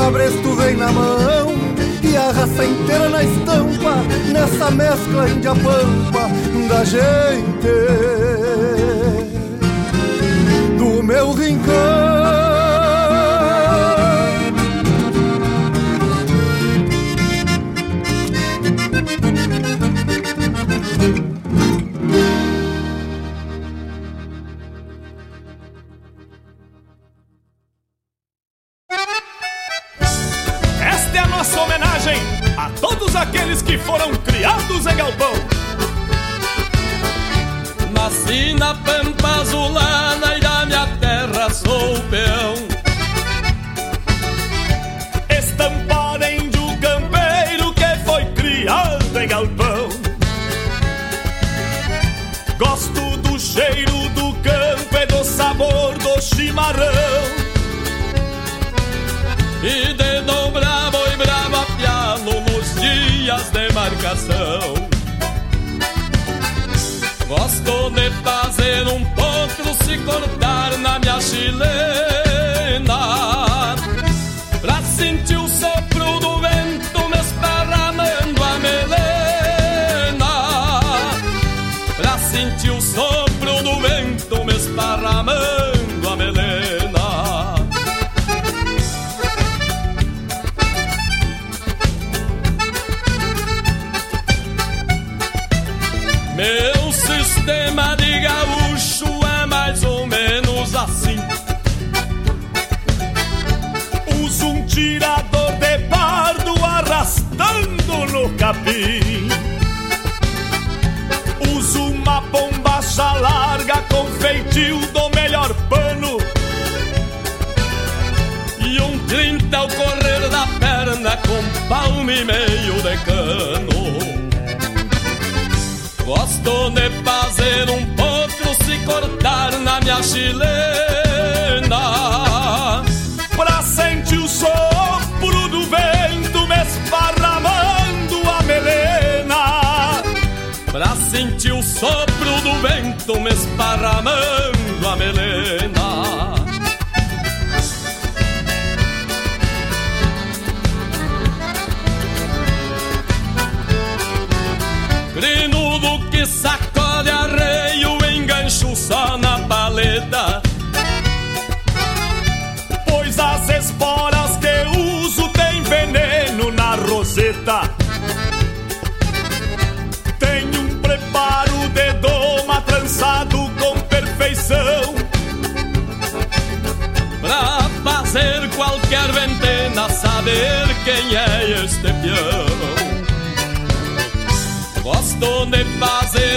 cabresto vem na mão E a raça inteira na estampa Nessa mescla índia pampa Da gente. Do meu rincão.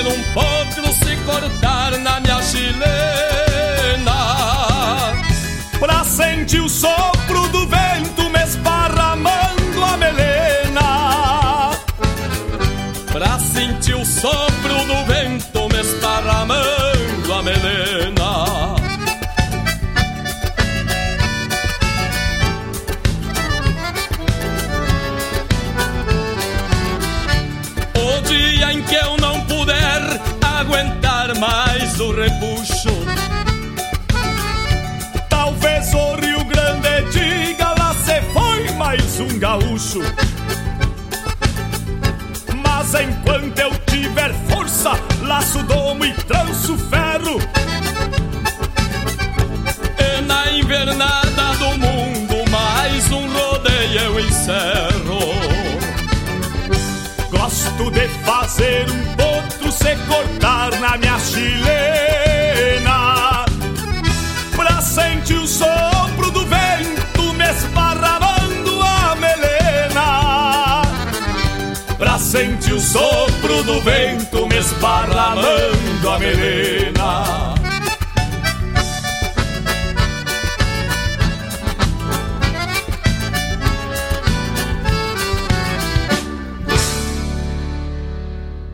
ser um potro se cortar na minha chilena. Pra sentir o sopro do vento o repuxo. Talvez o Rio Grande diga: lá se foi mais um gaúcho. Mas enquanto eu tiver força, laço, domo e tranço ferro. E na invernada do mundo, mais um rodeio eu encerro. Gosto de fazer um ponto se cortar na minha chilena. Pra sentir o sopro do vento me esparramando a melena. Pra sentir o sopro do vento me esparramando a melena.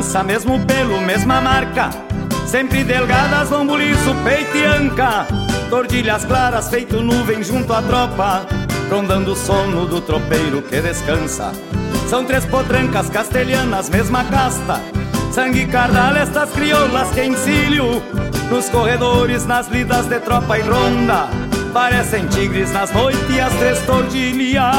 Mesmo pelo, mesma marca. Sempre delgadas, lombo liso, peito e anca. Tordilhas claras, feito nuvem junto à tropa. Rondando o sono do tropeiro que descansa. São três potrancas castelhanas, mesma casta. Sangue cardal, estas crioulas que encilho Nos corredores, nas lidas de tropa e ronda. Parecem tigres nas noites as três tordilhas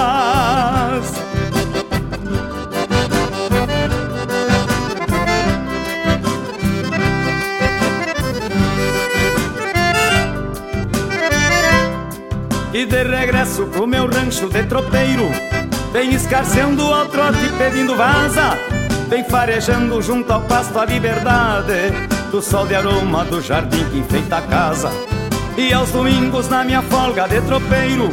E de regresso pro meu rancho de tropeiro Vem escarceando ao trote pedindo vaza Vem farejando junto ao pasto a liberdade Do sol de aroma do jardim que enfeita a casa. E aos domingos na minha folga de tropeiro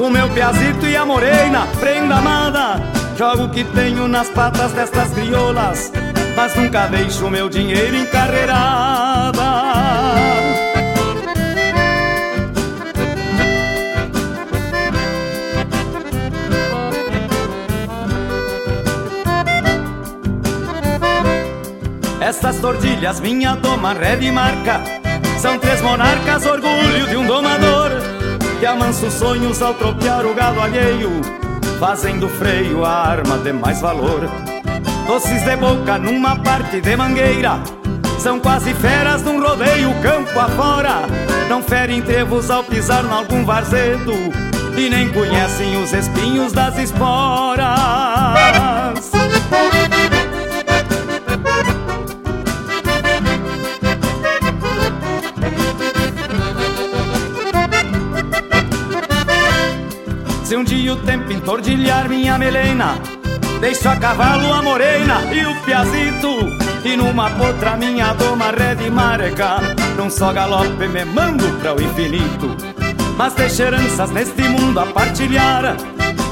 O meu piazito e a morena, prenda amada Jogo que tenho nas patas destas crioulas Mas nunca deixo meu dinheiro encarreirada Estas tordilhas, minha doma, ré de marca. São três monarcas, orgulho de um domador Que amansa os sonhos ao tropear o gado alheio Fazendo freio a arma de mais valor. Doces de boca numa parte de mangueira São quase feras num rodeio campo afora. Não ferem trevos ao pisar em algum varzedo E nem conhecem os espinhos das esporas Se um dia o tempo entordilhar minha melena. Deixo a cavalo a morena e o piazito. E numa potra minha doma ré de marca Num só galope me mando para o infinito. Mas deixo heranças neste mundo a partilhar.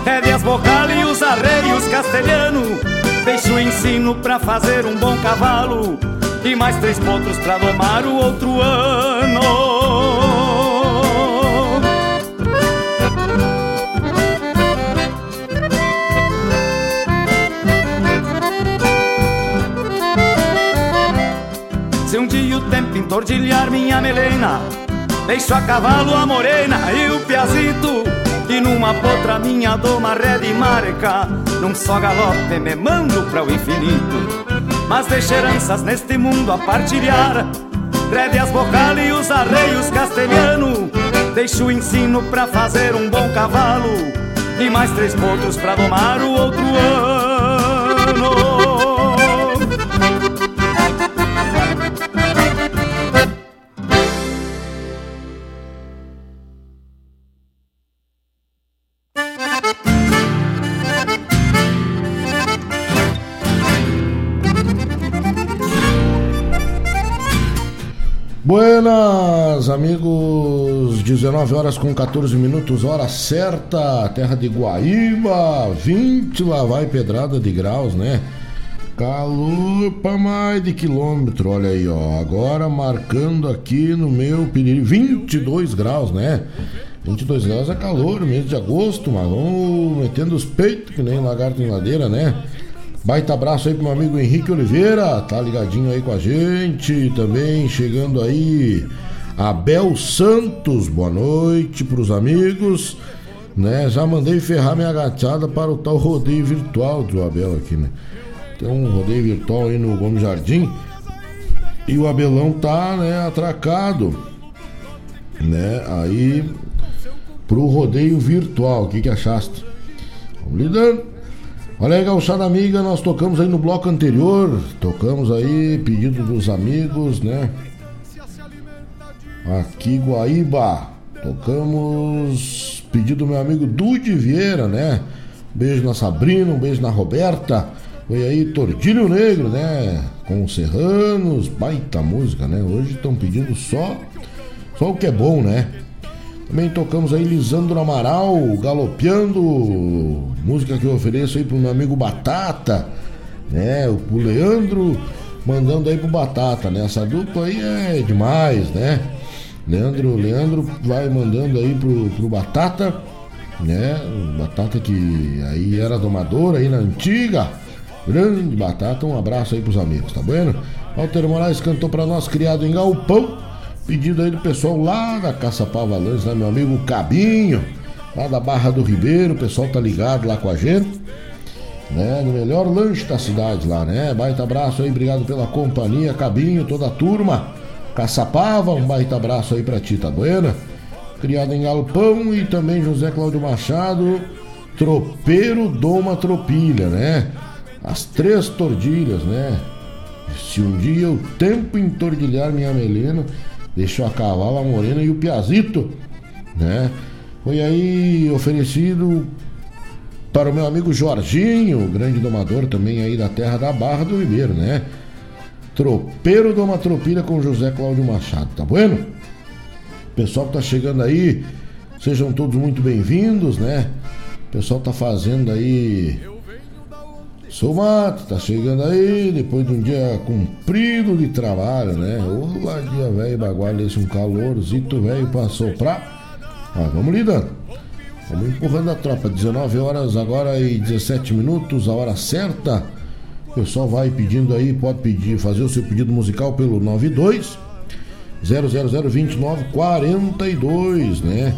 Rédeas vocal e os arreios castelhano. Deixo o ensino pra fazer um bom cavalo. E mais três potros pra domar o outro ano entordilhar minha melena. Deixo a cavalo a morena e o piazito. E numa potra minha doma ré de marca. Num só galope me mando para o infinito. Mas deixo heranças neste mundo a partilhar. Rédeas vocal e os arreios castelhano. Deixo o ensino pra fazer um bom cavalo. E mais três potros pra domar o outro ano Buenas, amigos. 19 horas com 14 minutos, hora certa. Terra de Guaíba, 20 lá vai pedrada de graus, né? Calor para mais de quilômetro, olha aí, ó. Agora marcando aqui no meu Piriri, 22 graus, né? 22 graus é calor, mês de agosto, mas metendo os peitos, que nem lagarto em ladeira, né? Baita abraço aí pro meu amigo Henrique Oliveira, tá ligadinho aí com a gente. Também chegando aí, Abel Santos, boa noite pros amigos. Né? Já mandei ferrar minha gachada para o tal rodeio virtual do Abel aqui, né? Tem um rodeio virtual aí no Gomes Jardim. E o Abelão tá, né, atracado, né? Aí pro rodeio virtual. O que que achaste? Vamos lidando. Olha aí, gauchada amiga, nós tocamos aí no bloco anterior, tocamos aí, pedido dos amigos, né? Aqui, Guaíba, tocamos pedido do meu amigo Dude Vieira, né? beijo na Sabrina, um beijo na Roberta. Foi aí Tordilho Negro, né? Com os Serranos, baita música, né? Hoje estão pedindo só, só o que é bom, né? Também tocamos aí Lisandro Amaral, Galopeando, música que eu ofereço aí pro meu amigo Batata, né? O Leandro mandando aí pro Batata, né? Essa dupla aí é demais, né? Leandro, Leandro vai mandando aí pro, pro Batata, né? Batata que aí era domador aí na antiga. Grande Batata, um abraço aí pros amigos, tá vendo? Walter Moraes cantou pra nós, criado em Galpão. Pedido aí do pessoal lá da Caçapava Lanches, né? Meu amigo Cabinho, lá da Barra do Ribeiro, o pessoal tá ligado lá com a gente. Né, no melhor lanche da cidade lá, né? Baita abraço aí, obrigado pela companhia, Cabinho, toda a turma. Caçapava, um baita abraço aí pra ti, tá buena? Criado em Galpão e também José Cláudio Machado, tropeiro Doma Tropilha, né? As três tordilhas, né? Se um dia o tempo entordilhar minha melena, deixou a cavala morena e o piazito, né? Foi aí oferecido para o meu amigo Jorginho, grande domador também aí da terra da Barra do Ribeiro, né? Tropeiro de uma com José Cláudio Machado, tá bueno? Pessoal que tá chegando aí, sejam todos muito bem-vindos, né? O pessoal tá fazendo aí Sou Mato, tá chegando aí, depois de um dia comprido de trabalho, né? Olá, dia velho, bagual, esse um calorzito velho pra soprar. Mas vamos lidando. Vamos empurrando a tropa. 19 horas agora e 17 minutos, a hora certa. O pessoal vai pedindo aí, pode pedir, fazer o seu pedido musical pelo 92 00029 42, né?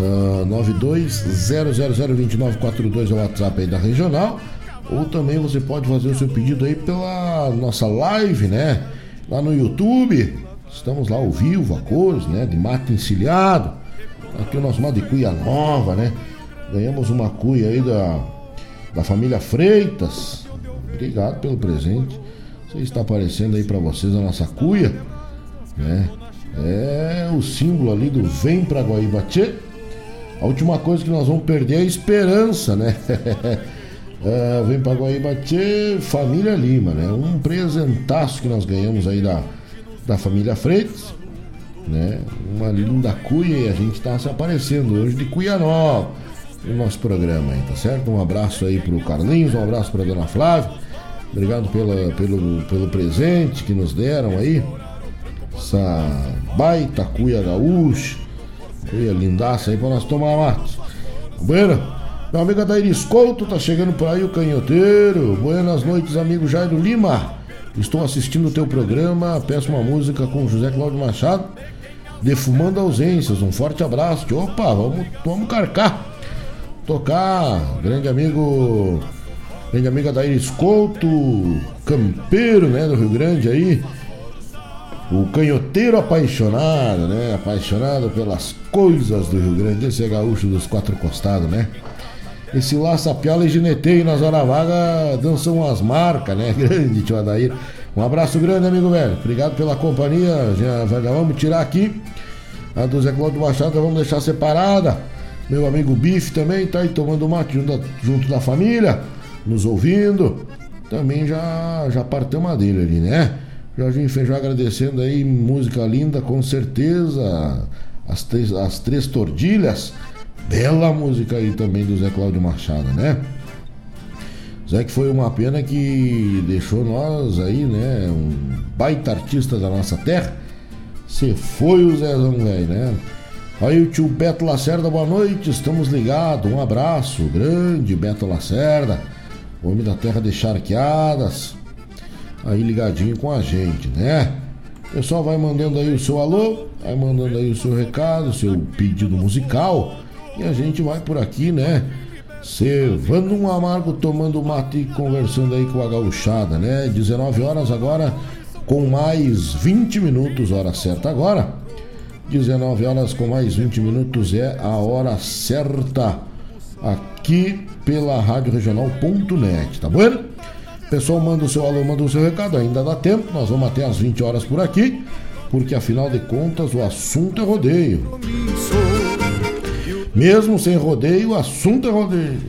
Uh, 92 0002942 é o WhatsApp aí da regional. Ou também você pode fazer o seu pedido aí pela nossa live, né? Lá no YouTube. Estamos lá ao vivo, a cores, né? De mata encilhado. Aqui o nosso modo de cuia nova, né? Ganhamos uma cuia aí da, da família Freitas. Obrigado pelo presente. Você está aparecendo aí para vocês a nossa cuia, né? É o símbolo ali do Vem pra Guaíba A última coisa que nós vamos perder é a esperança, né? É, vem para Guaíba Tchê, Família Lima, né? Um presentaço que nós ganhamos aí da, da família Freitas, né? Uma linda cuia e a gente está se aparecendo hoje de Cuia Nova no nosso programa aí, tá certo? Um abraço aí pro Carlinhos, um abraço pra Dona Flávia. Obrigado pela, pelo, pelo presente que nos deram aí. Essa baita cuia gaúcha. Cuia lindaça aí pra nós tomar mate. Bueno? Meu amigo Adair Couto, tá chegando por aí o canhoteiro. Buenas noites, amigo Jairo Lima. Estou assistindo o teu programa. Peço uma música com José Cláudio Machado. Defumando ausências. Um forte abraço. Opa, vamos, vamos carcar. Tocar. Grande amigo. Grande amiga Adair Couto. Campeiro, né, do Rio Grande aí. O canhoteiro apaixonado, né? Apaixonado pelas coisas do Rio Grande. Esse é gaúcho dos quatro costados, né? Esse lá, Sapiola e Gineteio na Zona Vaga dançam umas marcas, né? Grande, tio Adair. Um abraço grande, amigo velho. Obrigado pela companhia. Já, já vamos tirar aqui. A do Zé Cláudio Machado vamos deixar separada. Meu amigo Bife também tá aí tomando mate junto, junto da família, nos ouvindo. Também já, já parteu uma dele ali, né? Jorginho Feijó agradecendo aí, música linda, com certeza. As três, as três tordilhas Bela música aí também do Zé Cláudio Machado, né? Zé que foi uma pena que deixou nós aí, né? Um baita artista da nossa terra. Você foi o Zezão, velho, né? Aí o tio Beto Lacerda, boa noite, estamos ligados. Um abraço grande, Beto Lacerda, homem da terra de charqueadas. Aí ligadinho com a gente, né? O pessoal vai mandando aí o seu alô, vai mandando aí o seu recado, o seu pedido musical. E a gente vai por aqui, né? Servando um amargo, tomando mate e conversando aí com a gauchada, né? 19 horas agora, com mais 20 minutos, hora certa agora. 19 horas com mais 20 minutos é a hora certa aqui pela Rádio Regional.net, tá bom? Pessoal, manda o seu alô, manda o seu recado, ainda dá tempo, nós vamos até as 20 horas por aqui, porque afinal de contas o assunto é rodeio. Mesmo sem rodeio, o assunto é rodeio.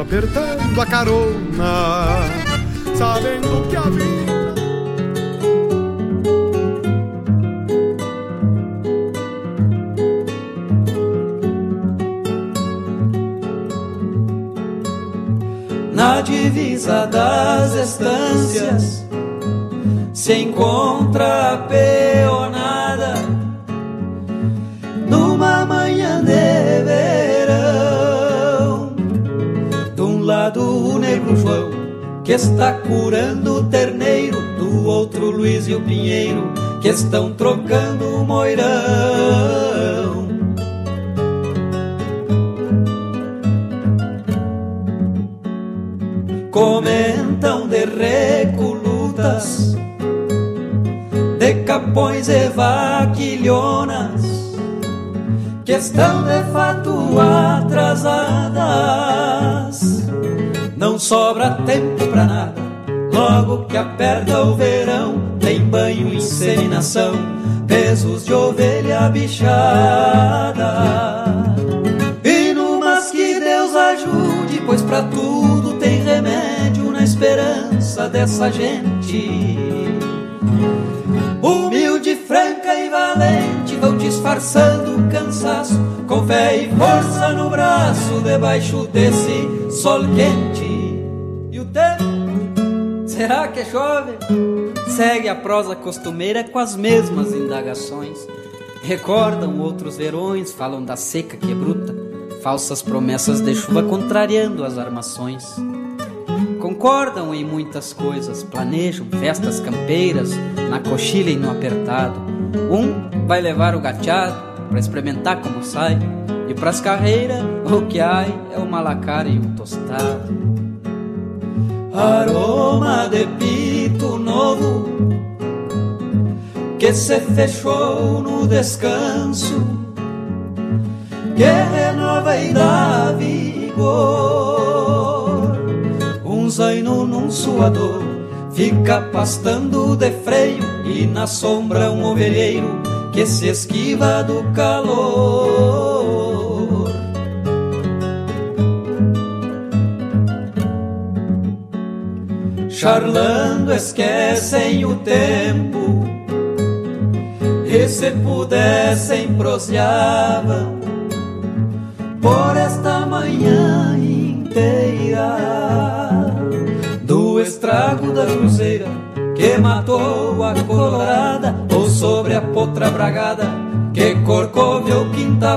Apertando a carona, sabendo que a vida na divisa das estâncias se encontra a peonada que está curando o terneiro, do outro Luiz e o Pinheiro que estão trocando o moirão. comentam de recolutas, de capões e vaquilhonas, que estão de fato atrasadas. Não sobra tempo pra nada, logo que aperta o verão, tem banho, e inseminação, pesos de ovelha bichada. E no mas que Deus ajude, pois pra tudo tem remédio na esperança dessa gente. Humilde, franca e valente, vão disfarçando o cansaço, com fé e força no braço, debaixo desse sol quente. O? Será que chove? Segue a prosa costumeira com as mesmas indagações. Recordam outros verões, falam da seca que é bruta, falsas promessas de chuva contrariando as armações. Concordam em muitas coisas, planejam festas campeiras, na coxilha e no apertado. Um vai levar o gateado para experimentar como sai, e pras carreiras o que há é uma lacara e um tostado. Aroma de pito novo que se fechou no descanso, que renova e dá vigor. Um zaino num suador Fica pastando de freio E na sombra um ovelheiro Que se esquiva do calor Charlando esquecem o tempo E se pudessem proseavam Por esta manhã inteira do estrago da cruzeira que matou a colorada ou sobre a potra bragada que corcoveu quinta-feira.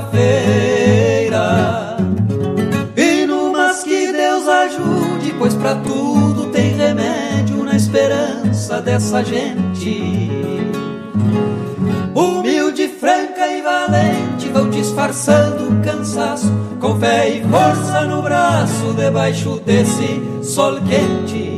E no mas que Deus ajude, pois para tudo dessa gente. Humilde, franca e valente vão disfarçando o cansaço com fé e força no braço debaixo desse sol quente.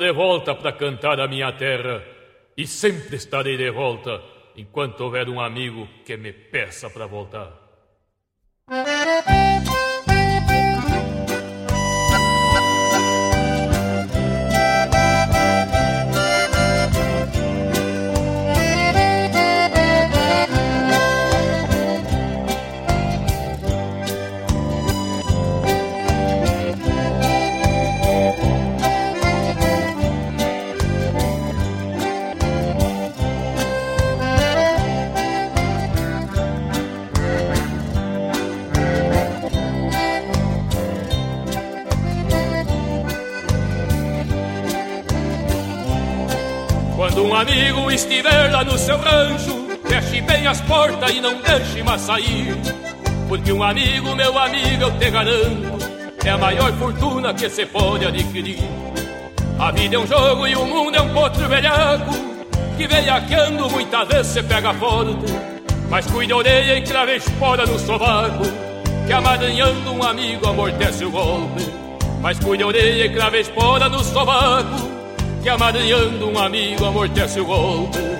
De volta para cantar a minha terra e sempre estarei de volta enquanto houver um amigo que me peça para voltar. Amigo estiver lá no seu rancho, feche bem as portas e não deixe mais sair. Porque um amigo, meu amigo, eu te garanto, é a maior fortuna que se pode adquirir. A vida é um jogo e o mundo é um potro velhaco, que velhaqueando muitas vezes se pega forte. Mas cuide a orelha e crave espora no sovaco, que amaranhando um amigo amortece o golpe. Mas cuide a orelha e crave espora no sovaco, que amaranhando um amigo amortece o golpe.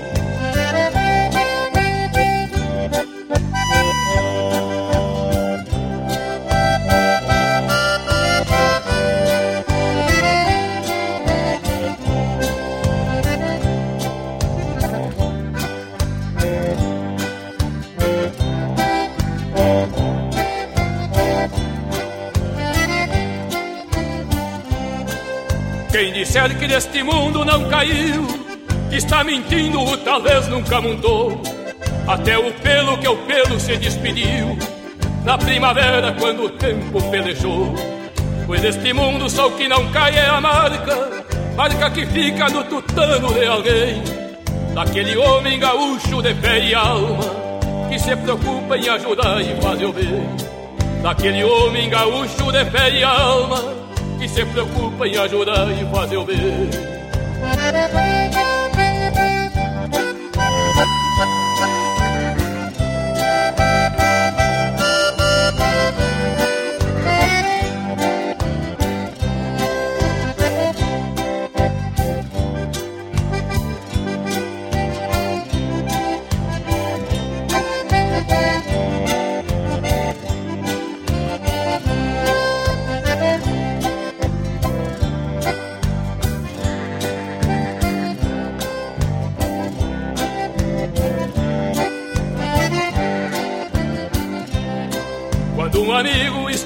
Disser que neste mundo não caiu, está mentindo ou talvez nunca mudou. Até o pelo que é o pelo se despediu, na primavera quando o tempo pelejou. Pois neste mundo só o que não cai é a marca, marca que fica no tutano de alguém. Daquele homem gaúcho de pé e alma, que se preocupa em ajudar e fazer o bem. Daquele homem gaúcho de pé e alma, que se preocupa em ajudar e fazer o bem.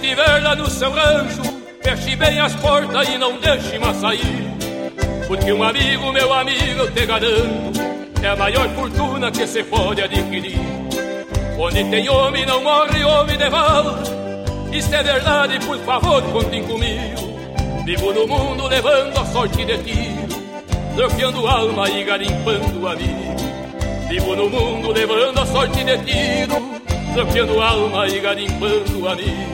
Estiver lá no seu rancho, feche bem as portas e não deixe mais sair. Porque um amigo, meu amigo, eu te garanto, é a maior fortuna que se pode adquirir. Onde tem homem, não morre homem de vala. Isso é verdade, por favor, contem comigo. Vivo no mundo levando a sorte de tiro, troqueando alma e garimpando amigo. Vivo no mundo levando a sorte de tiro, troqueando alma e garimpando amigo.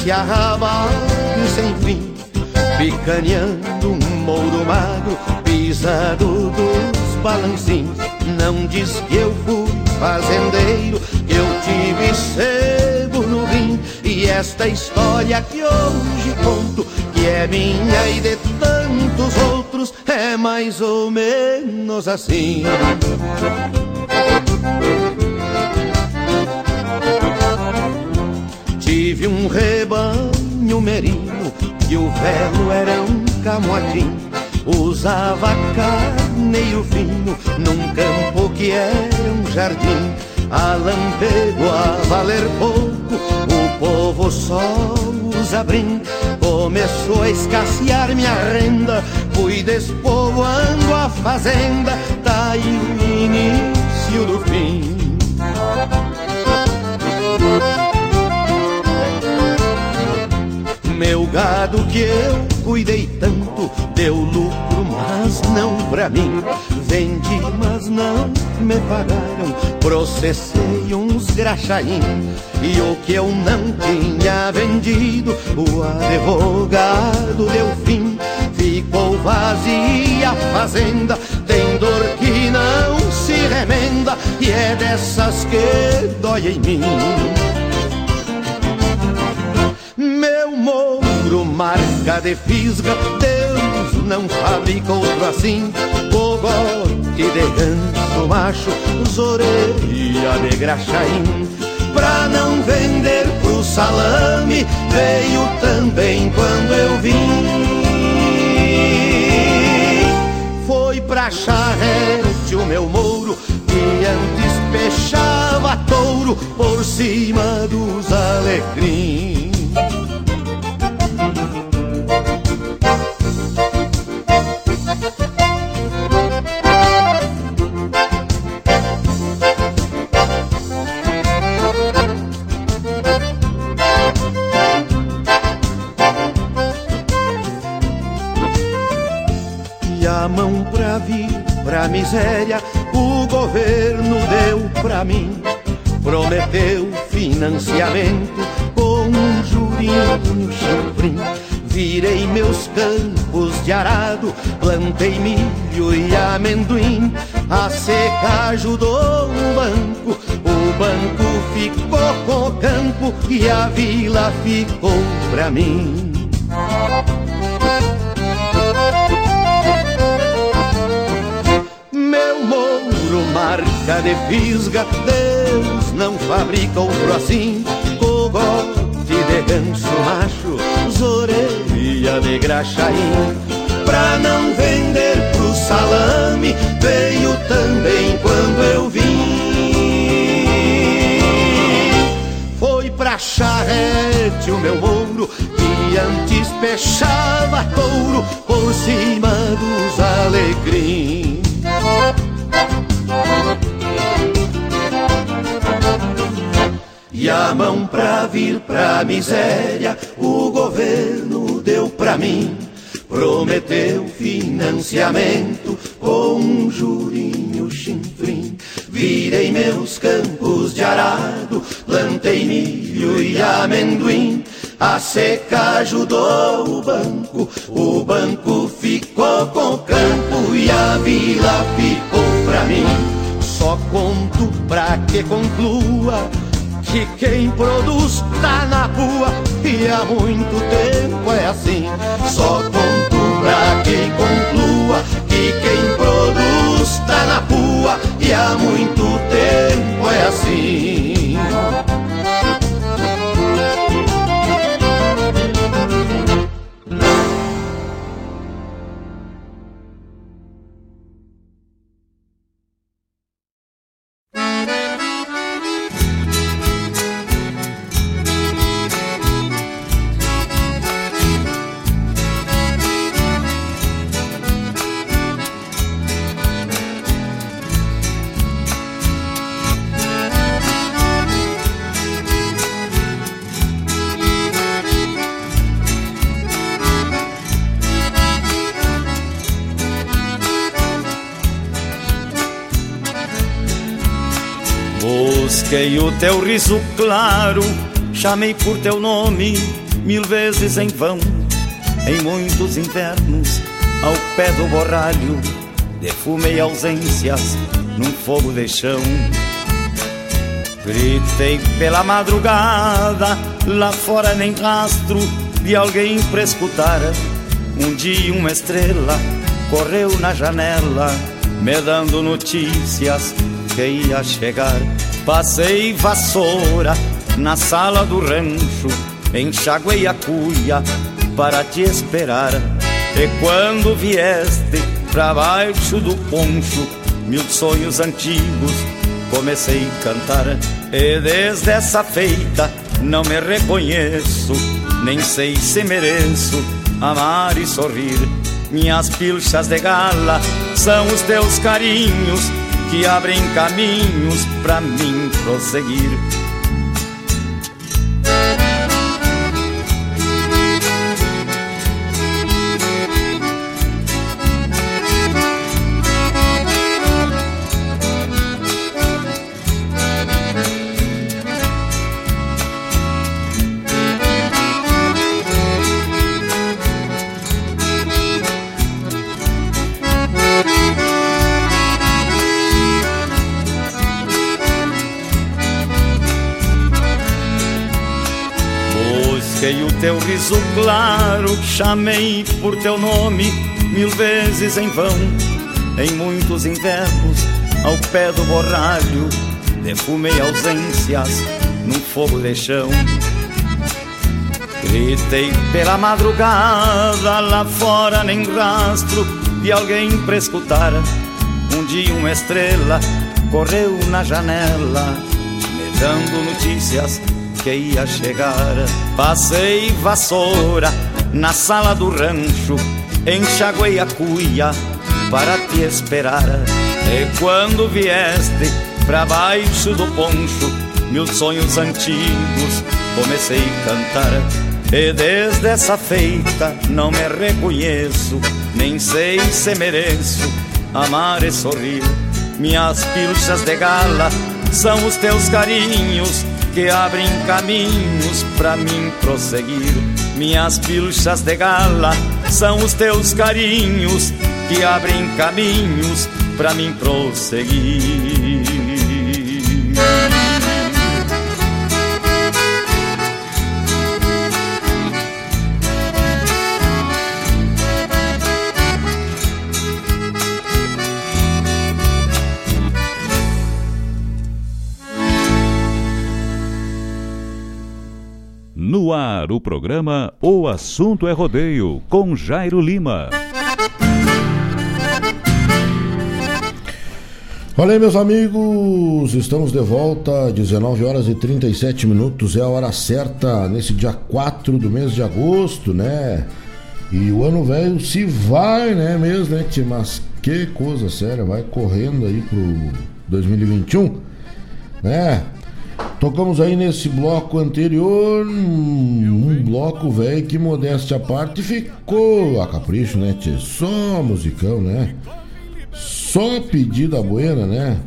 Nesse arrabalho sem fim, picaneando um mouro magro, pisado dos balancins. Não diz que eu fui fazendeiro, que eu tive sebo no rim. E esta história que hoje conto, que é minha e de tantos outros, é mais ou menos assim. Tive um rebanho merino e o velo era um camotim. Usava carneiro fino num campo que era um jardim. A lampeiro a valer pouco, o povo só usa brim. Começou a escassear minha renda, fui despovoando a fazenda, tá aí o início do fim. Meu gado que eu cuidei tanto deu lucro, mas não pra mim. Vendi, mas não me pagaram. Processei uns graxaim e o que eu não tinha vendido, o advogado deu fim. Ficou vazia a fazenda, tem dor que não se remenda e é dessas que dói em mim. Meu mouro, marca de fisga, Deus não fabrica outro assim. Cogote de ganso macho, zoreia de graxaim. Pra não vender pro salame, veio também quando eu vim. Foi pra charrete o meu mouro, que antes peixava touro por cima dos alecrins. Miséria, o governo deu pra mim. Prometeu financiamento com um jurinho chanfrim. Virei meus campos de arado, plantei milho e amendoim. A seca ajudou o banco, o banco ficou com o campo e a vila ficou pra mim. Marca de fisga, Deus não fabrica outro assim. Cogote de ganso macho, zoreia de graxaim. Pra não vender pro salame, veio também quando eu vim. Foi pra charrete o meu mouro, que antes peixava touro por cima dos alecrins. A mão pra vir pra miséria, o governo deu pra mim. Prometeu financiamento com um jurinho chinfrim. Virei meus campos de arado, plantei milho e amendoim. A seca ajudou o banco, o banco ficou com o campo e a vila ficou pra mim. Só conto pra que conclua que quem produz tá na rua e há muito tempo é assim. Só conto pra quem conclua que quem produz tá na rua e há muito tempo é assim. Busquei o teu riso claro, chamei por teu nome mil vezes em vão. Em muitos invernos, ao pé do borralho, defumei ausências num fogo de chão. Gritei pela madrugada, lá fora nem rastro de alguém pra escutar. Um dia uma estrela correu na janela, me dando notícias que ia chegar. Passei vassoura na sala do rancho, enxaguei a cuia para te esperar. E quando vieste pra baixo do poncho, mil sonhos antigos comecei a cantar. E desde essa feita não me reconheço, nem sei se mereço amar e sorrir. Minhas pilchas de gala são os teus carinhos que abrem caminhos pra mim prosseguir. Teu riso claro, chamei por teu nome mil vezes em vão. Em muitos invernos, ao pé do borralho, defumei ausências num fogo de chão. Gritei pela madrugada, lá fora nem rastro de alguém pra escutar. Um dia uma estrela correu na janela, me dando notícias que ia chegar. Passei vassoura na sala do rancho, enxaguei a cuia para te esperar. E quando vieste pra baixo do poncho, meus sonhos antigos comecei a cantar. E desde essa feita não me reconheço, nem sei se mereço amar e sorrir. Minhas pilchas de gala são os teus carinhos que abrem caminhos para mim prosseguir. Minhas pilchas de gala são os teus carinhos que abrem caminhos para mim prosseguir. O programa O Assunto é Rodeio, com Jairo Lima. Olha aí, meus amigos, estamos de volta, 19 horas e 37 minutos, é a hora certa, nesse dia 4 do mês de agosto, né? E o ano velho se vai, né, mesmo, né, tia? Mas que coisa séria, vai correndo aí pro 2021, né? Tocamos aí nesse bloco anterior um bloco velho que modéstia à parte ficou a capricho, né, tchê? Só musicão, né? Só pedida buena, né?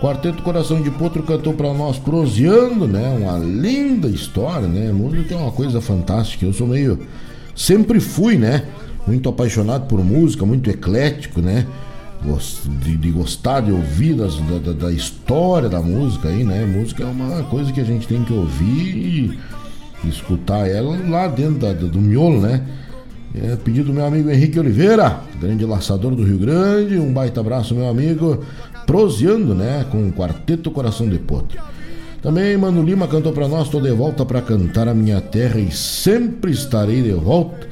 Quarteto Coração de Potro cantou para nós proseando, né? Uma linda história, né? Música é uma coisa fantástica. Eu sou meio. Sempre fui, né? Muito apaixonado por música, muito eclético, né? De, de, gostar de ouvir das, da, da, história da música aí, né? Música é uma coisa que a gente tem que ouvir e escutar ela lá dentro da, do miolo, né? É pedido do meu amigo Henrique Oliveira, grande laçador do Rio Grande. Um baita abraço, meu amigo. Proseando, né? Com o Quarteto Coração de Potro. Também Mano Lima cantou para nós: Tô de volta para cantar a minha terra e sempre estarei de volta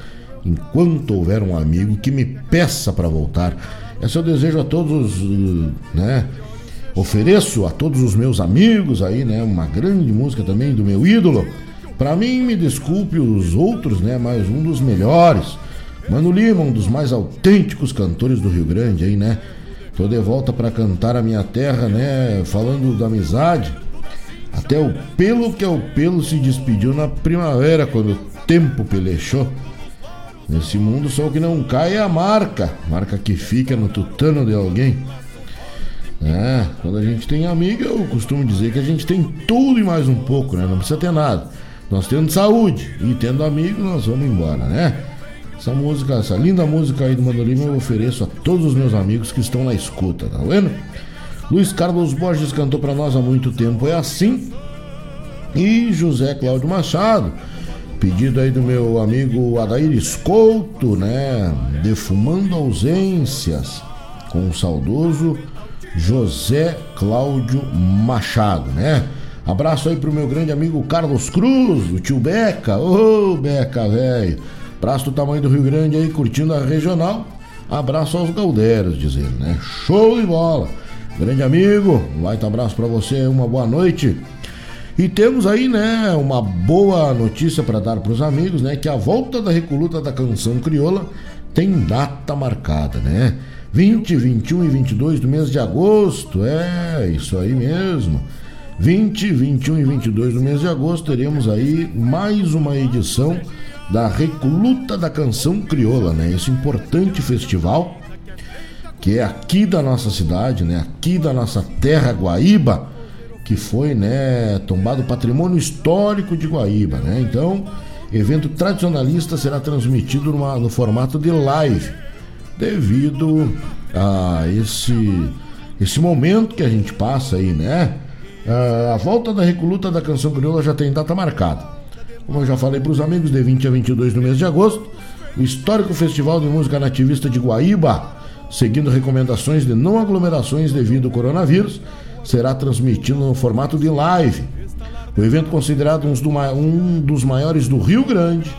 enquanto houver um amigo que me peça para voltar. Esse é o desejo a todos, né? Ofereço a todos os meus amigos aí, né? Uma grande música também do meu ídolo. Para mim, me desculpe os outros, né? Mas um dos melhores. Mano Lima, um dos mais autênticos cantores do Rio Grande aí, né? Tô de volta para cantar a minha terra, né? Falando da amizade. Até o pelo que é o pelo se despediu na primavera, quando o tempo pelechou. Nesse mundo só o que não cai é a marca, marca que fica no tutano de alguém. É, quando a gente tem amigo, eu costumo dizer que a gente tem tudo e mais um pouco, né? Não precisa ter nada. Nós tendo saúde e tendo amigo, nós vamos embora, né? Essa música, essa linda música aí do Mandolino eu ofereço a todos os meus amigos que estão na escuta, tá vendo? Luiz Carlos Borges cantou para nós há muito tempo, é assim. E José Cláudio Machado pedido aí do meu amigo Adair Escolto, né? Defumando ausências com o saudoso José Cláudio Machado, né? Abraço aí pro meu grande amigo Carlos Cruz, o tio Beca. Ô, oh, Beca, velho. Abraço do tamanho do Rio Grande aí, curtindo a regional. Abraço aos Galdeiros, diz ele, né? Show de bola. Grande amigo, um baita abraço para você, uma boa noite. E temos aí, né, uma boa notícia para dar para os amigos, né, que a volta da Recoluta da Canção Crioula tem data marcada, né? 20, 21 e 22 do mês de agosto, é, isso aí mesmo. 20, 21 e 22 do mês de agosto teremos aí mais uma edição da Recoluta da Canção Crioula, né? Esse importante festival que é aqui da nossa cidade, né? Aqui da nossa terra Guaíba, que foi, né, tombado patrimônio histórico de Guaíba, né? Então, evento tradicionalista será transmitido numa, no formato de live, devido a esse esse momento que a gente passa aí, né? a volta da recoluta da canção crioula já tem data marcada. Como eu já falei para os amigos, de 20 a 22 do mês de agosto, o histórico Festival de Música Nativista de Guaíba, seguindo recomendações de não aglomerações devido ao coronavírus, será transmitido no formato de live. O evento, considerado um dos maiores do Rio Grande,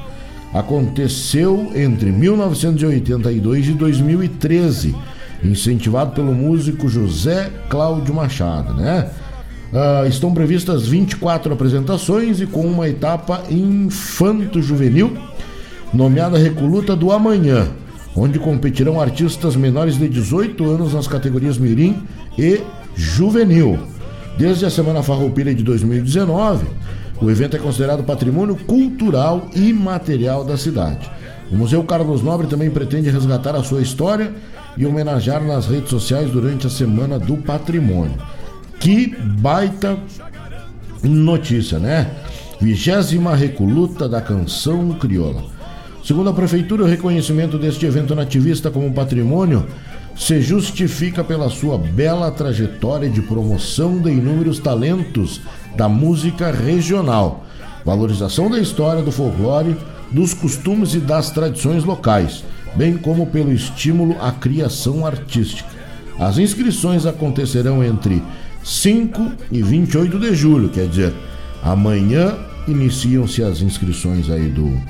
aconteceu entre 1982 e 2013, incentivado pelo músico José Cláudio Machado, né? Uh, estão previstas 24 apresentações e com uma etapa infanto-juvenil, nomeada Recoluta do Amanhã, onde competirão artistas menores de 18 anos nas categorias Mirim e Juvenil. Desde a Semana Farroupilha de 2019, o evento é considerado patrimônio cultural e material da cidade. O Museu Carlos Nobre também pretende resgatar a sua história e homenagear nas redes sociais durante a Semana do Patrimônio. Que baita notícia, né? Vigésima Recoluta da Canção Crioula. Segundo a Prefeitura, o reconhecimento deste evento nativista como patrimônio se justifica pela sua bela trajetória de promoção de inúmeros talentos da música regional, valorização da história do folclore, dos costumes e das tradições locais, bem como pelo estímulo à criação artística. As inscrições acontecerão entre 5 e 28 de julho, quer dizer, amanhã iniciam-se as inscrições aí do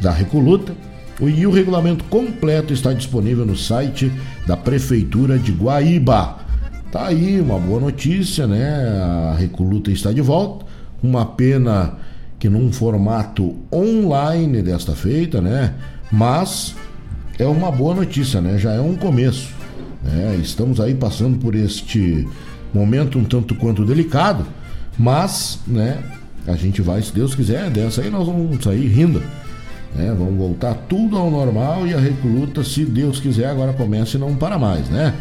da Recoluta. E o regulamento completo está disponível no site da Prefeitura de Guaíba. Tá aí uma boa notícia, né? A Recoluta está de volta. Uma pena que num formato online desta feita, né? Mas é uma boa notícia, né? Já é um começo. Né? Estamos aí passando por este momento um tanto quanto delicado, mas, né, a gente vai, se Deus quiser, dessa aí nós vamos sair rindo. Né? Vamos voltar tudo ao normal e a recruta, se Deus quiser, agora começa e não para mais, né?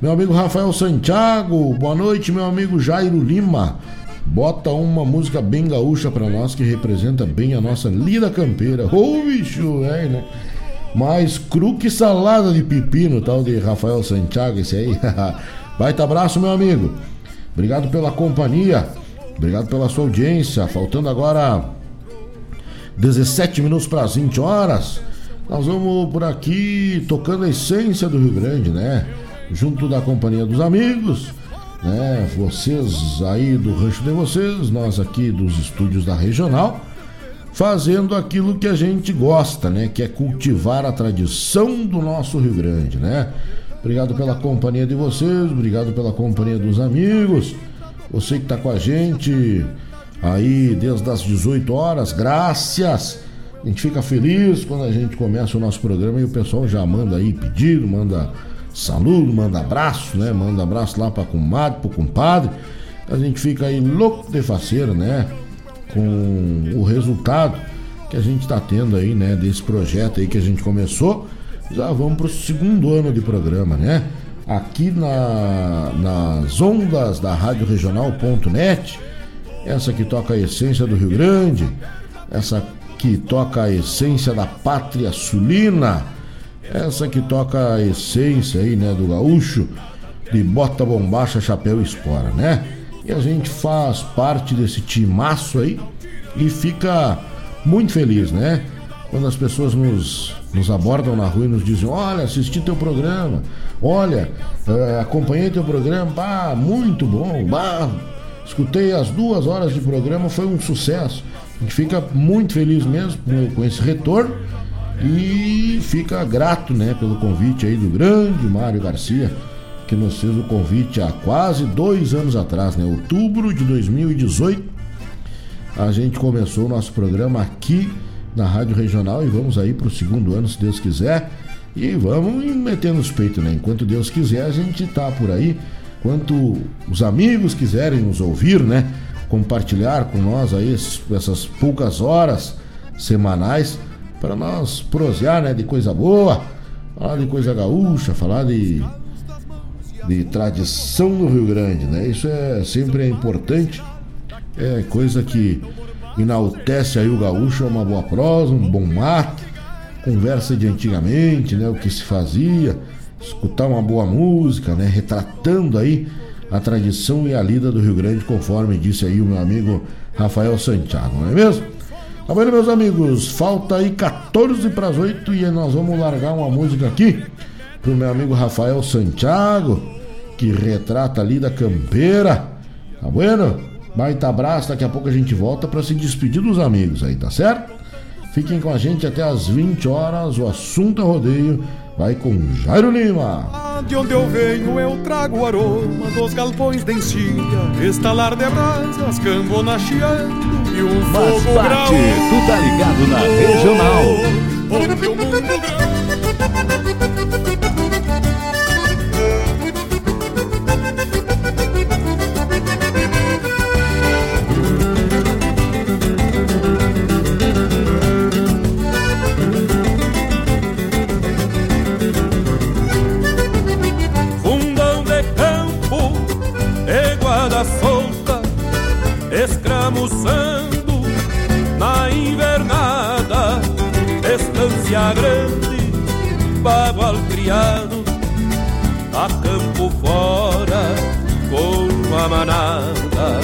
Meu amigo Rafael Santiago, boa noite, meu amigo Jairo Lima. Bota uma música bem gaúcha para nós que representa bem a nossa lida campeira. Ô oh, bicho, é, né? Mais cru que salada de pepino, tal de Rafael Santiago, esse aí. Baita abraço, meu amigo. Obrigado pela companhia. Obrigado pela sua audiência. Faltando agora 17 minutos para as 20 horas. Nós vamos por aqui tocando a essência do Rio Grande, né? Junto da companhia dos amigos, né? Vocês aí do rancho de vocês, nós aqui dos estúdios da regional, fazendo aquilo que a gente gosta, né? Que é cultivar a tradição do nosso Rio Grande, né? Obrigado pela companhia de vocês, obrigado pela companhia dos amigos. Você que está com a gente aí desde as 18 horas, graças. A gente fica feliz quando a gente começa o nosso programa e o pessoal já manda aí pedido, manda saludo, manda abraço, né? Manda abraço lá para comadre, para compadre. A gente fica aí louco de faceira, né? Com o resultado que a gente está tendo aí, né? Desse projeto aí que a gente começou já vamos para o segundo ano de programa, né? Aqui na, nas ondas da Rádio Regional.net, essa que toca a essência do Rio Grande, essa que toca a essência da pátria sulina, essa que toca a essência aí, né, do gaúcho, de bota bombacha, chapéu e espora, né? E a gente faz parte desse timaço aí e fica muito feliz, né? Quando as pessoas nos, nos abordam na rua e nos dizem: Olha, assisti teu programa, olha, uh, acompanhei teu programa, bah, muito bom, bah, escutei as duas horas de programa, foi um sucesso. A gente fica muito feliz mesmo com, esse retorno e fica grato né, pelo convite aí do grande Mário Garcia, que nos fez o convite há quase dois anos atrás, né? Outubro de 2018. A gente começou o nosso programa aqui na Rádio Regional e vamos aí para o segundo ano, se Deus quiser. E vamos metendo os peitos, né? Enquanto Deus quiser, a gente tá por aí. Enquanto os amigos quiserem nos ouvir, né? Compartilhar com nós aí essas poucas horas semanais para nós prosear, né? De coisa boa, falar de coisa gaúcha, falar de, de tradição do Rio Grande, né? Isso é sempre é importante, é coisa que enaltece aí o gaúcho, é uma boa prosa, um bom mate, conversa de antigamente, né? O que se fazia, escutar uma boa música, né? Retratando aí a tradição e a lida do Rio Grande, conforme disse aí o meu amigo Rafael Santiago, não é mesmo? Tá vendo, meus amigos? Falta aí 14 para as 8 e nós vamos largar uma música aqui pro meu amigo Rafael Santiago, que retrata ali da campeira. Tá bueno? Baita abraço, daqui a pouco a gente volta para se despedir dos amigos aí, tá certo? Fiquem com a gente até as 20 horas, o assunto é rodeio vai com Jairo Lima. De onde eu venho eu trago o aroma dos galpões de encilha, estalar de brasas, cambona chiando e um Faz fogo parte, grau. tu tá ligado na regional. Onde o mundo grau. Escramuçando na invernada, estância grande, bagual criado, a campo fora com a manada.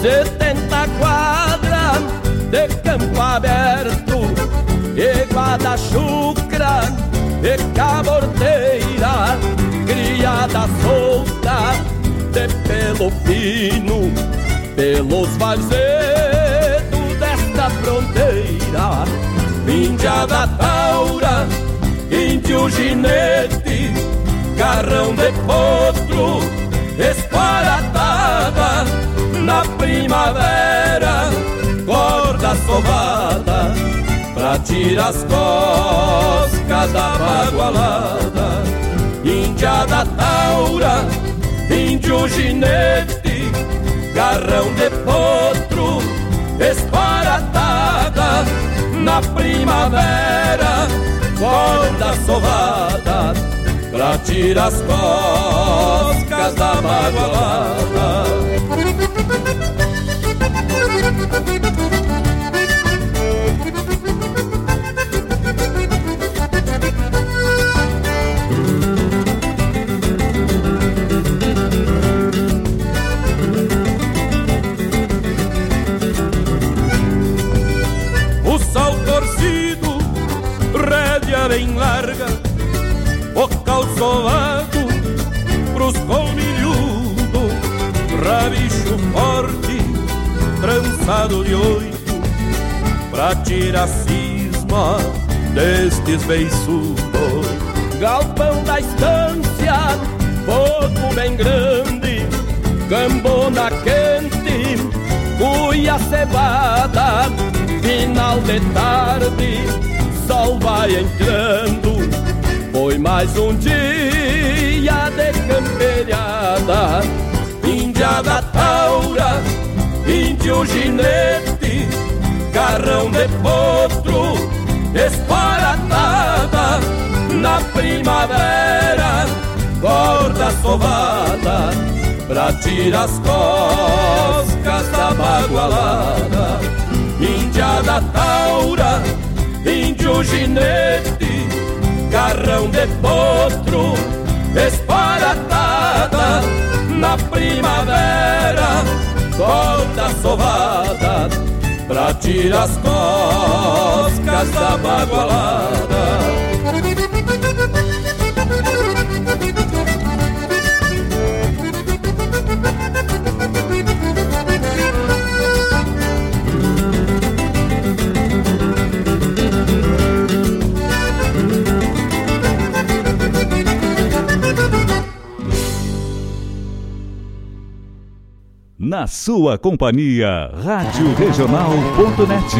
Setenta quadras de campo aberto, eguada chucra e caborteira, criada solta de pelo fino, pelos varzedos desta fronteira. Índia taura, índio ginete, garrão de potro, esparatada na primavera, corda sovada pra tirar as coscas da bagualada. Índia da taura, índio ginete, garrão de potro, esparatada na primavera, corda sovada pra tirar as coscas da bagualada. Bem larga, o calçolado pros colmilhudos, rabicho forte, trançado de oito, pra tirar cisma destes beiçudos. Galpão da estância, fogo bem grande, gambona quente, cuia cevada, final de tarde, sol vai entrando. Foi mais um dia de camperiada, índia da taura, índio ginete, carrão de potro, esparatada na primavera, corda sovada pra tirar as coscas da bagualada. Índia da taura, índio ginete, garrão de potro, esparatada na primavera, corda sovada pra já tira as coscas da bagualada. Na sua companhia, Rádio Regional.net.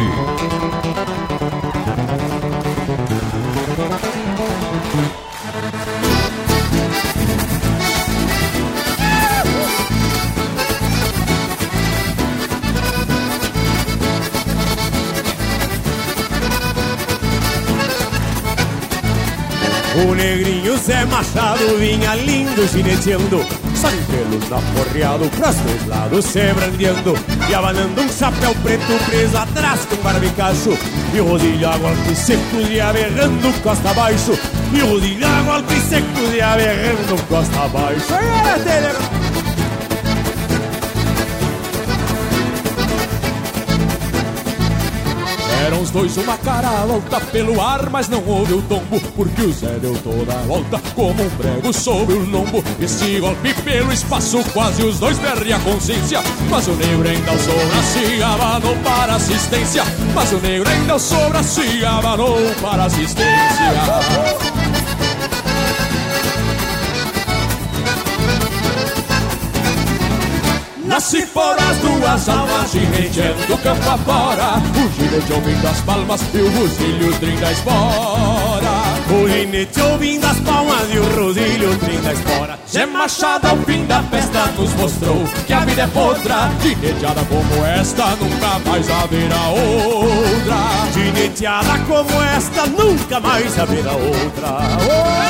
O negrinho Zé Machado vinha lindo gineteando Sai pelos aporreado pros dois lados se brandeando E abanando um chapéu preto preso atrás com barbicacho E o rodilho a golpes secos e aberrando costa abaixo E o rodilho a golpes secos e aberrando costa abaixo Os dois uma cara alta pelo ar, mas não houve o tombo, porque o Zé deu toda a volta como um prego sobre o lombo. Esse golpe pelo espaço, quase os dois perdem a consciência. Mas o negro ainda sobra se abanou para assistência. Mas o negro ainda sobra se abanou para assistência. Nasce por as duas almas, gineteando campo afora. O ginete ouvindo as palmas e o rosilho trinta espora. O ginete ouvindo as palmas e o rosilho trinta espora. Zé Machado ao fim da festa nos mostrou que a vida é podra. Gineteada como esta nunca mais haverá outra. Gineteada como esta nunca mais haverá outra. Oh!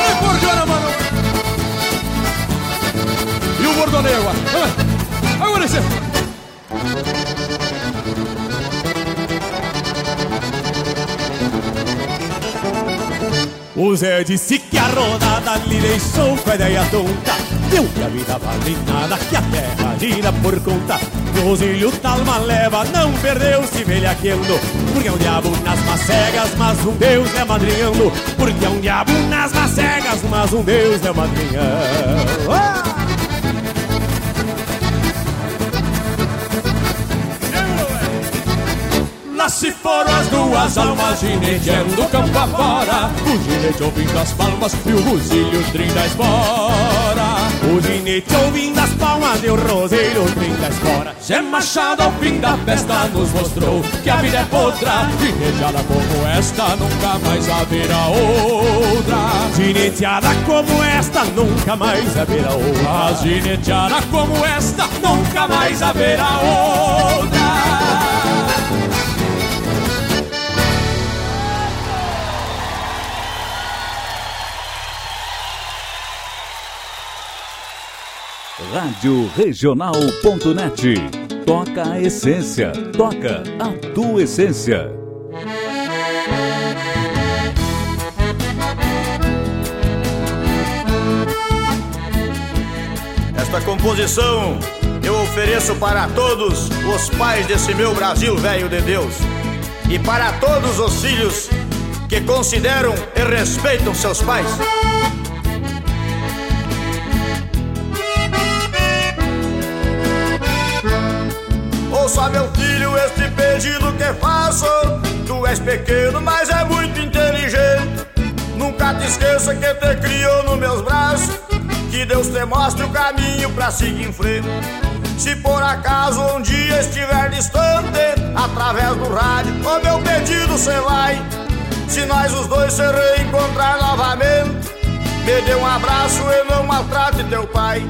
E o bordoneio, O Zé disse que a rodada lhe deixou com a ideia tonta Deu que a vida vale nada, que a terra gira por conta. Rosilho Talma leva, não perdeu se velhaqueando. Porque é um diabo nas macegas, mas um Deus é madrinhando. Porque é um diabo nas macegas, mas um Deus é madrinhando. Ah! Se foram as duas almas gineteando campo afora O ginete ouvindo as palmas e o rosilho trinta espora O ginete ouvindo as palmas e o rosilho trinta espora Zé Machado ao fim da festa nos mostrou que a vida é podra Gineteada como esta nunca mais haverá outra. Gineteada como esta nunca mais haverá outra. Gineteada como esta nunca mais haverá outra Rádio Regional.net. Toca a essência. Toca a tua essência. Esta composição eu ofereço para todos os pais desse meu Brasil velho de Deus e para todos os filhos que consideram e respeitam seus pais. Ouça meu filho este pedido que faço? Tu és pequeno, mas é muito inteligente. Nunca te esqueça que te criou nos meus braços. Que Deus te mostre o caminho pra seguir em frente. Se por acaso um dia estiver distante Através do rádio, o meu pedido cê vai. Se nós os dois se reencontrar novamente Me dê um abraço e não maltrate teu pai.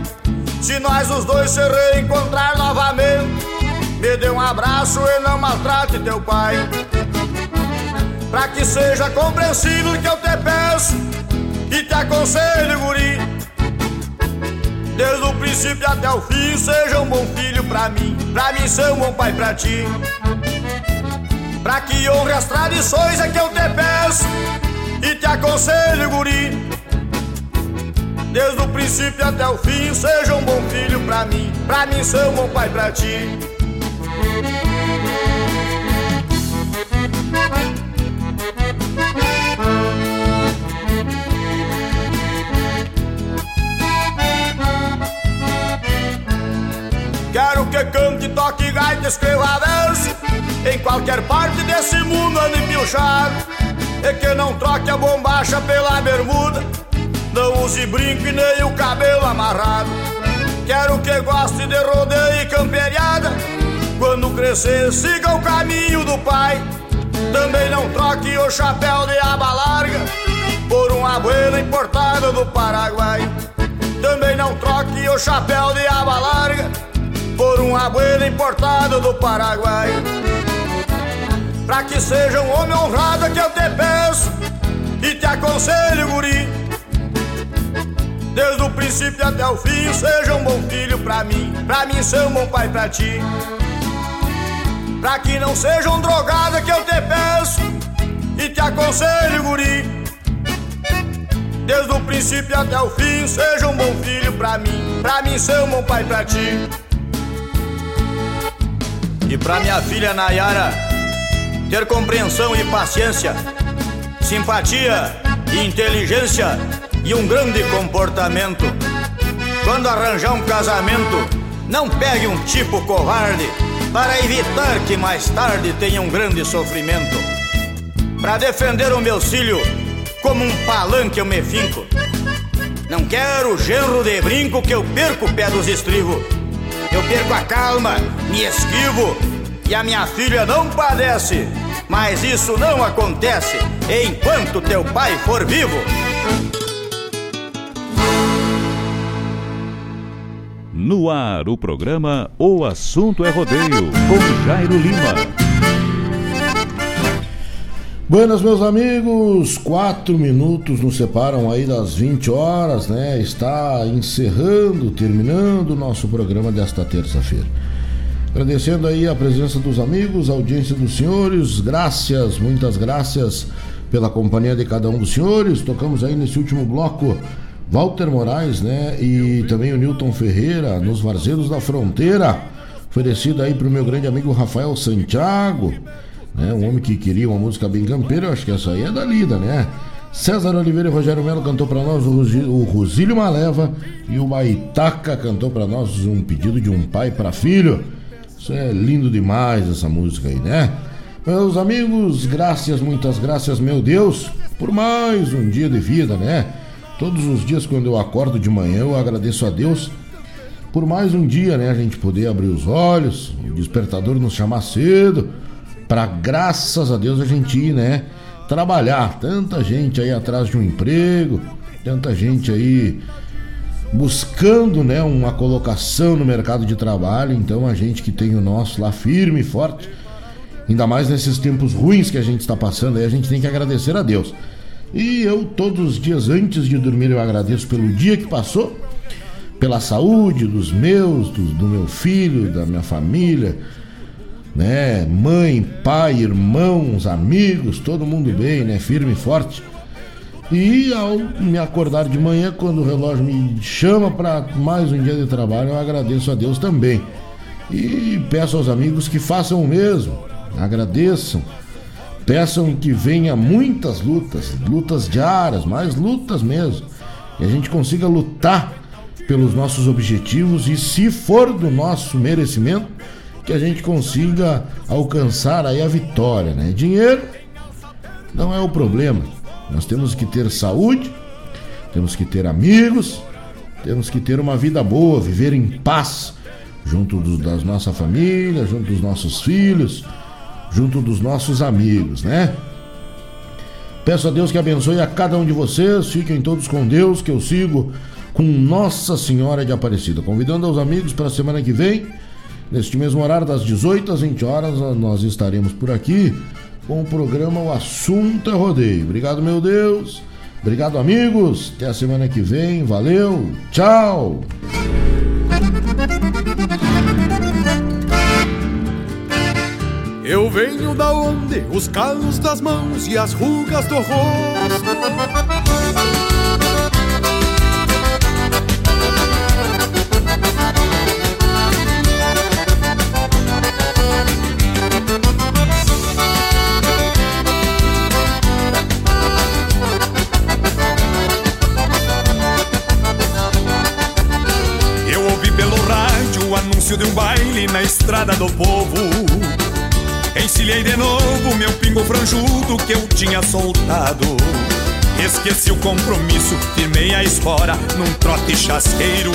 Se nós os dois se reencontrar novamente me dê um abraço e não maltrate teu pai. Pra que seja compreensível que eu te peço E te aconselho, guri. Desde o princípio até o fim Seja um bom filho pra mim Pra mim ser um bom pai pra ti. Pra que honre as tradições é que eu te peço E te aconselho, guri. Desde o princípio até o fim Seja um bom filho pra mim Pra mim ser um bom pai pra ti Quero que cante, toque, gaita, escreva dance Em qualquer parte desse mundo ande piochado E que não troque a bombacha pela bermuda Não use brinco e nem o cabelo amarrado. Quero que goste de rodeio e camperiada quando crescer siga o caminho do pai. Também não troque o chapéu de aba larga Por um abuelo importado do Paraguai. Também não troque o chapéu de aba larga Por um abuelo importado do Paraguai. Pra que seja um homem honrado que eu te peço E te aconselho, guri. Desde o princípio até o fim, seja um bom filho pra mim, pra mim ser um bom pai pra ti. Pra que não seja um drogado que eu te peço e te aconselho, guri. Desde o princípio até o fim, seja um bom filho pra mim, pra mim ser um bom pai pra ti. E pra minha filha Nayara, ter compreensão e paciência, simpatia e inteligência e um grande comportamento. Quando arranjar um casamento, não pegue um tipo covarde para evitar que mais tarde tenha um grande sofrimento. Para defender o meu filho, como um palanque eu me finco. Não quero genro de brinco que eu perco o pé dos estribos. Eu perco a calma, me esquivo e a minha filha não padece. Mas isso não acontece enquanto teu pai for vivo. No ar, o programa O Assunto é Rodeio, com Jairo Lima. Buenas, meus amigos, quatro minutos nos separam aí das 20 horas, né? Está encerrando, terminando o nosso programa desta terça-feira. Agradecendo aí a presença dos amigos, a audiência dos senhores, graças, muitas graças pela companhia de cada um dos senhores. Tocamos aí nesse último bloco Walter Moraes, né? E também o Newton Ferreira, nos Varzeiros da Fronteira. Oferecido aí pro meu grande amigo Rafael Santiago, né? Um homem que queria uma música bem campeira, eu acho que essa aí é da lida, né? César Oliveira e Rogério Melo cantou para nós o, Rosílio Maleva e o Baitaca cantou para nós um pedido de um pai para filho. Isso é lindo demais essa música aí, né? Meus amigos, graças, muitas graças, meu Deus, por mais um dia de vida, né? Todos os dias, quando eu acordo de manhã, eu agradeço a Deus por mais um dia, né? A gente poder abrir os olhos, o despertador nos chamar cedo, para graças a Deus a gente ir, né? Trabalhar. Tanta gente aí atrás de um emprego, tanta gente aí buscando, né, uma colocação no mercado de trabalho. Então a gente que tem o nosso lá firme e forte, ainda mais nesses tempos ruins que a gente está passando, aí a gente tem que agradecer a Deus. E eu, todos os dias antes de dormir, eu agradeço pelo dia que passou, pela saúde dos meus, do, do meu filho, da minha família, né? Mãe, pai, irmãos, amigos, todo mundo bem, né? Firme e forte. E ao me acordar de manhã, quando o relógio me chama para mais um dia de trabalho, eu agradeço a Deus também. E peço aos amigos que façam o mesmo, agradeçam Peçam que venha muitas lutas, lutas diárias, mais lutas mesmo. E a gente consiga lutar pelos nossos objetivos e, se for do nosso merecimento, que a gente consiga alcançar aí a vitória, né? Dinheiro não é o problema. Nós temos que ter saúde, temos que ter amigos, temos que ter uma vida boa, viver em paz junto do, das nossa família, junto dos nossos filhos, junto dos nossos amigos, né? Peço a Deus que abençoe a cada um de vocês, fiquem todos com Deus, que eu sigo com Nossa Senhora de Aparecida. Convidando aos amigos para a semana que vem, neste mesmo horário, das 18 às 20 horas, nós estaremos por aqui com o programa O Assunto é Rodeio. Obrigado, meu Deus. Obrigado, amigos. Até a semana que vem. Valeu. Tchau. Eu venho da onde? Os calos das mãos e as rugas do rosto. Eu ouvi pelo rádio o anúncio de um baile na estrada do povo encilhei de novo meu pingo franjudo que eu tinha soltado. Esqueci o compromisso, firmei a espora num trote chasqueiro.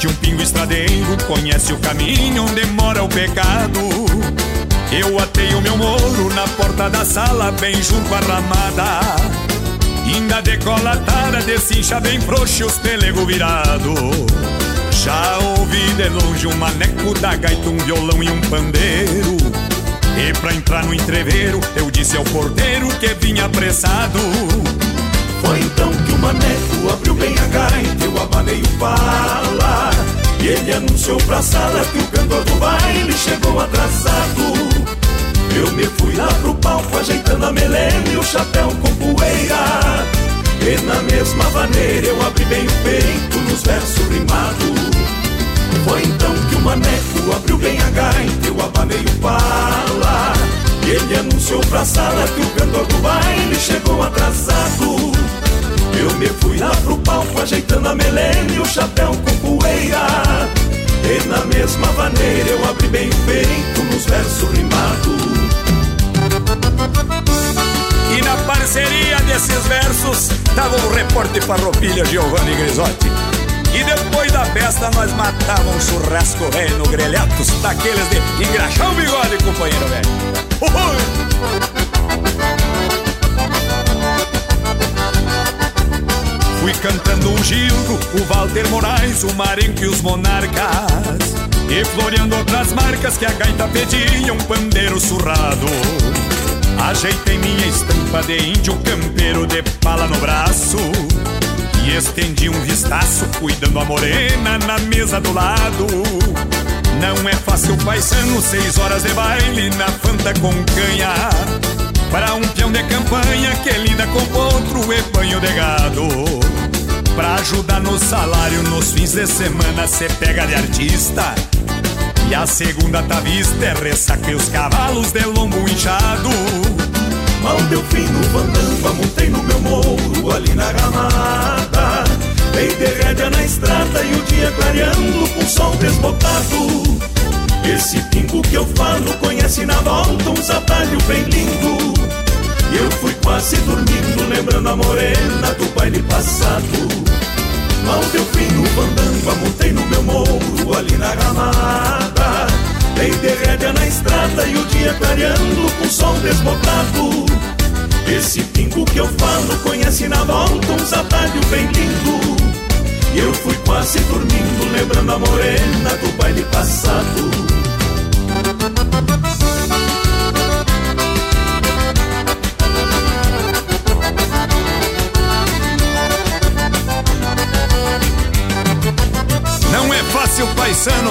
De um pingo estradeiro, conhece o caminho onde mora o pecado. Eu atei o meu moro na porta da sala, bem junto à ramada. Ainda decolatada, desincha bem frouxo os pelego virado. Já ouvi de longe um maneco da gaita, um violão e um pandeiro. E pra entrar no entreveiro, eu disse ao porteiro que vinha apressado. Foi então que o maneco abriu bem a gaita, eu abanei o fala. E ele anunciou pra sala que o cantor do baile chegou atrasado. Eu me fui lá pro palco ajeitando a melena e o chapéu com poeira. E na mesma maneira eu abri bem o peito nos versos rimados. Foi então que o maneco abriu bem a gaita, abanei o pala. E ele anunciou pra sala que o cantor do baile chegou atrasado. Eu me fui lá pro palco ajeitando a melena e o chapéu com poeira. E na mesma maneira eu abri bem o peito nos versos rimados. E na parceria desses versos tava o repórter farroupilha Giovanni Grisotti. E depois da festa nós matávamos um churrasco velho no grelhatos daqueles de engraxar o bigode, companheiro velho. Fui cantando o Gildo, o Walter Moraes, o Marenco e os Monarcas. E floreando outras marcas que a gaita pedia, um pandeiro surrado. Ajeitei minha estampa de índio campeiro de pala no braço E estendi um vistaço cuidando a morena na mesa do lado. Não é fácil paisano, seis horas de baile na fanta com canha. Para um peão de campanha que lida com outro e banho de gado. Pra ajudar no salário nos fins de semana cê pega de artista. E a segunda tá vista é ressaca e os cavalos de lombo inchado. Mal deu fim no bandamba, montei no meu morro ali na ramada. Dei de rédea na estrada e o dia clareando com sol desbotado. Esse pingo que eu falo conhece na volta uns atalhos bem lindo. E eu fui quase dormindo, lembrando a morena do baile passado. Mal deu fim no bandamba, montei no meu morro ali na ramada. Dei de rédea na estrada e o dia clareando com sol desbotado. Esse pingo que eu falo conhece na volta uns atalhos bem lindo. E eu fui quase dormindo, lembrando a morena do baile passado. Não é fácil, paisano,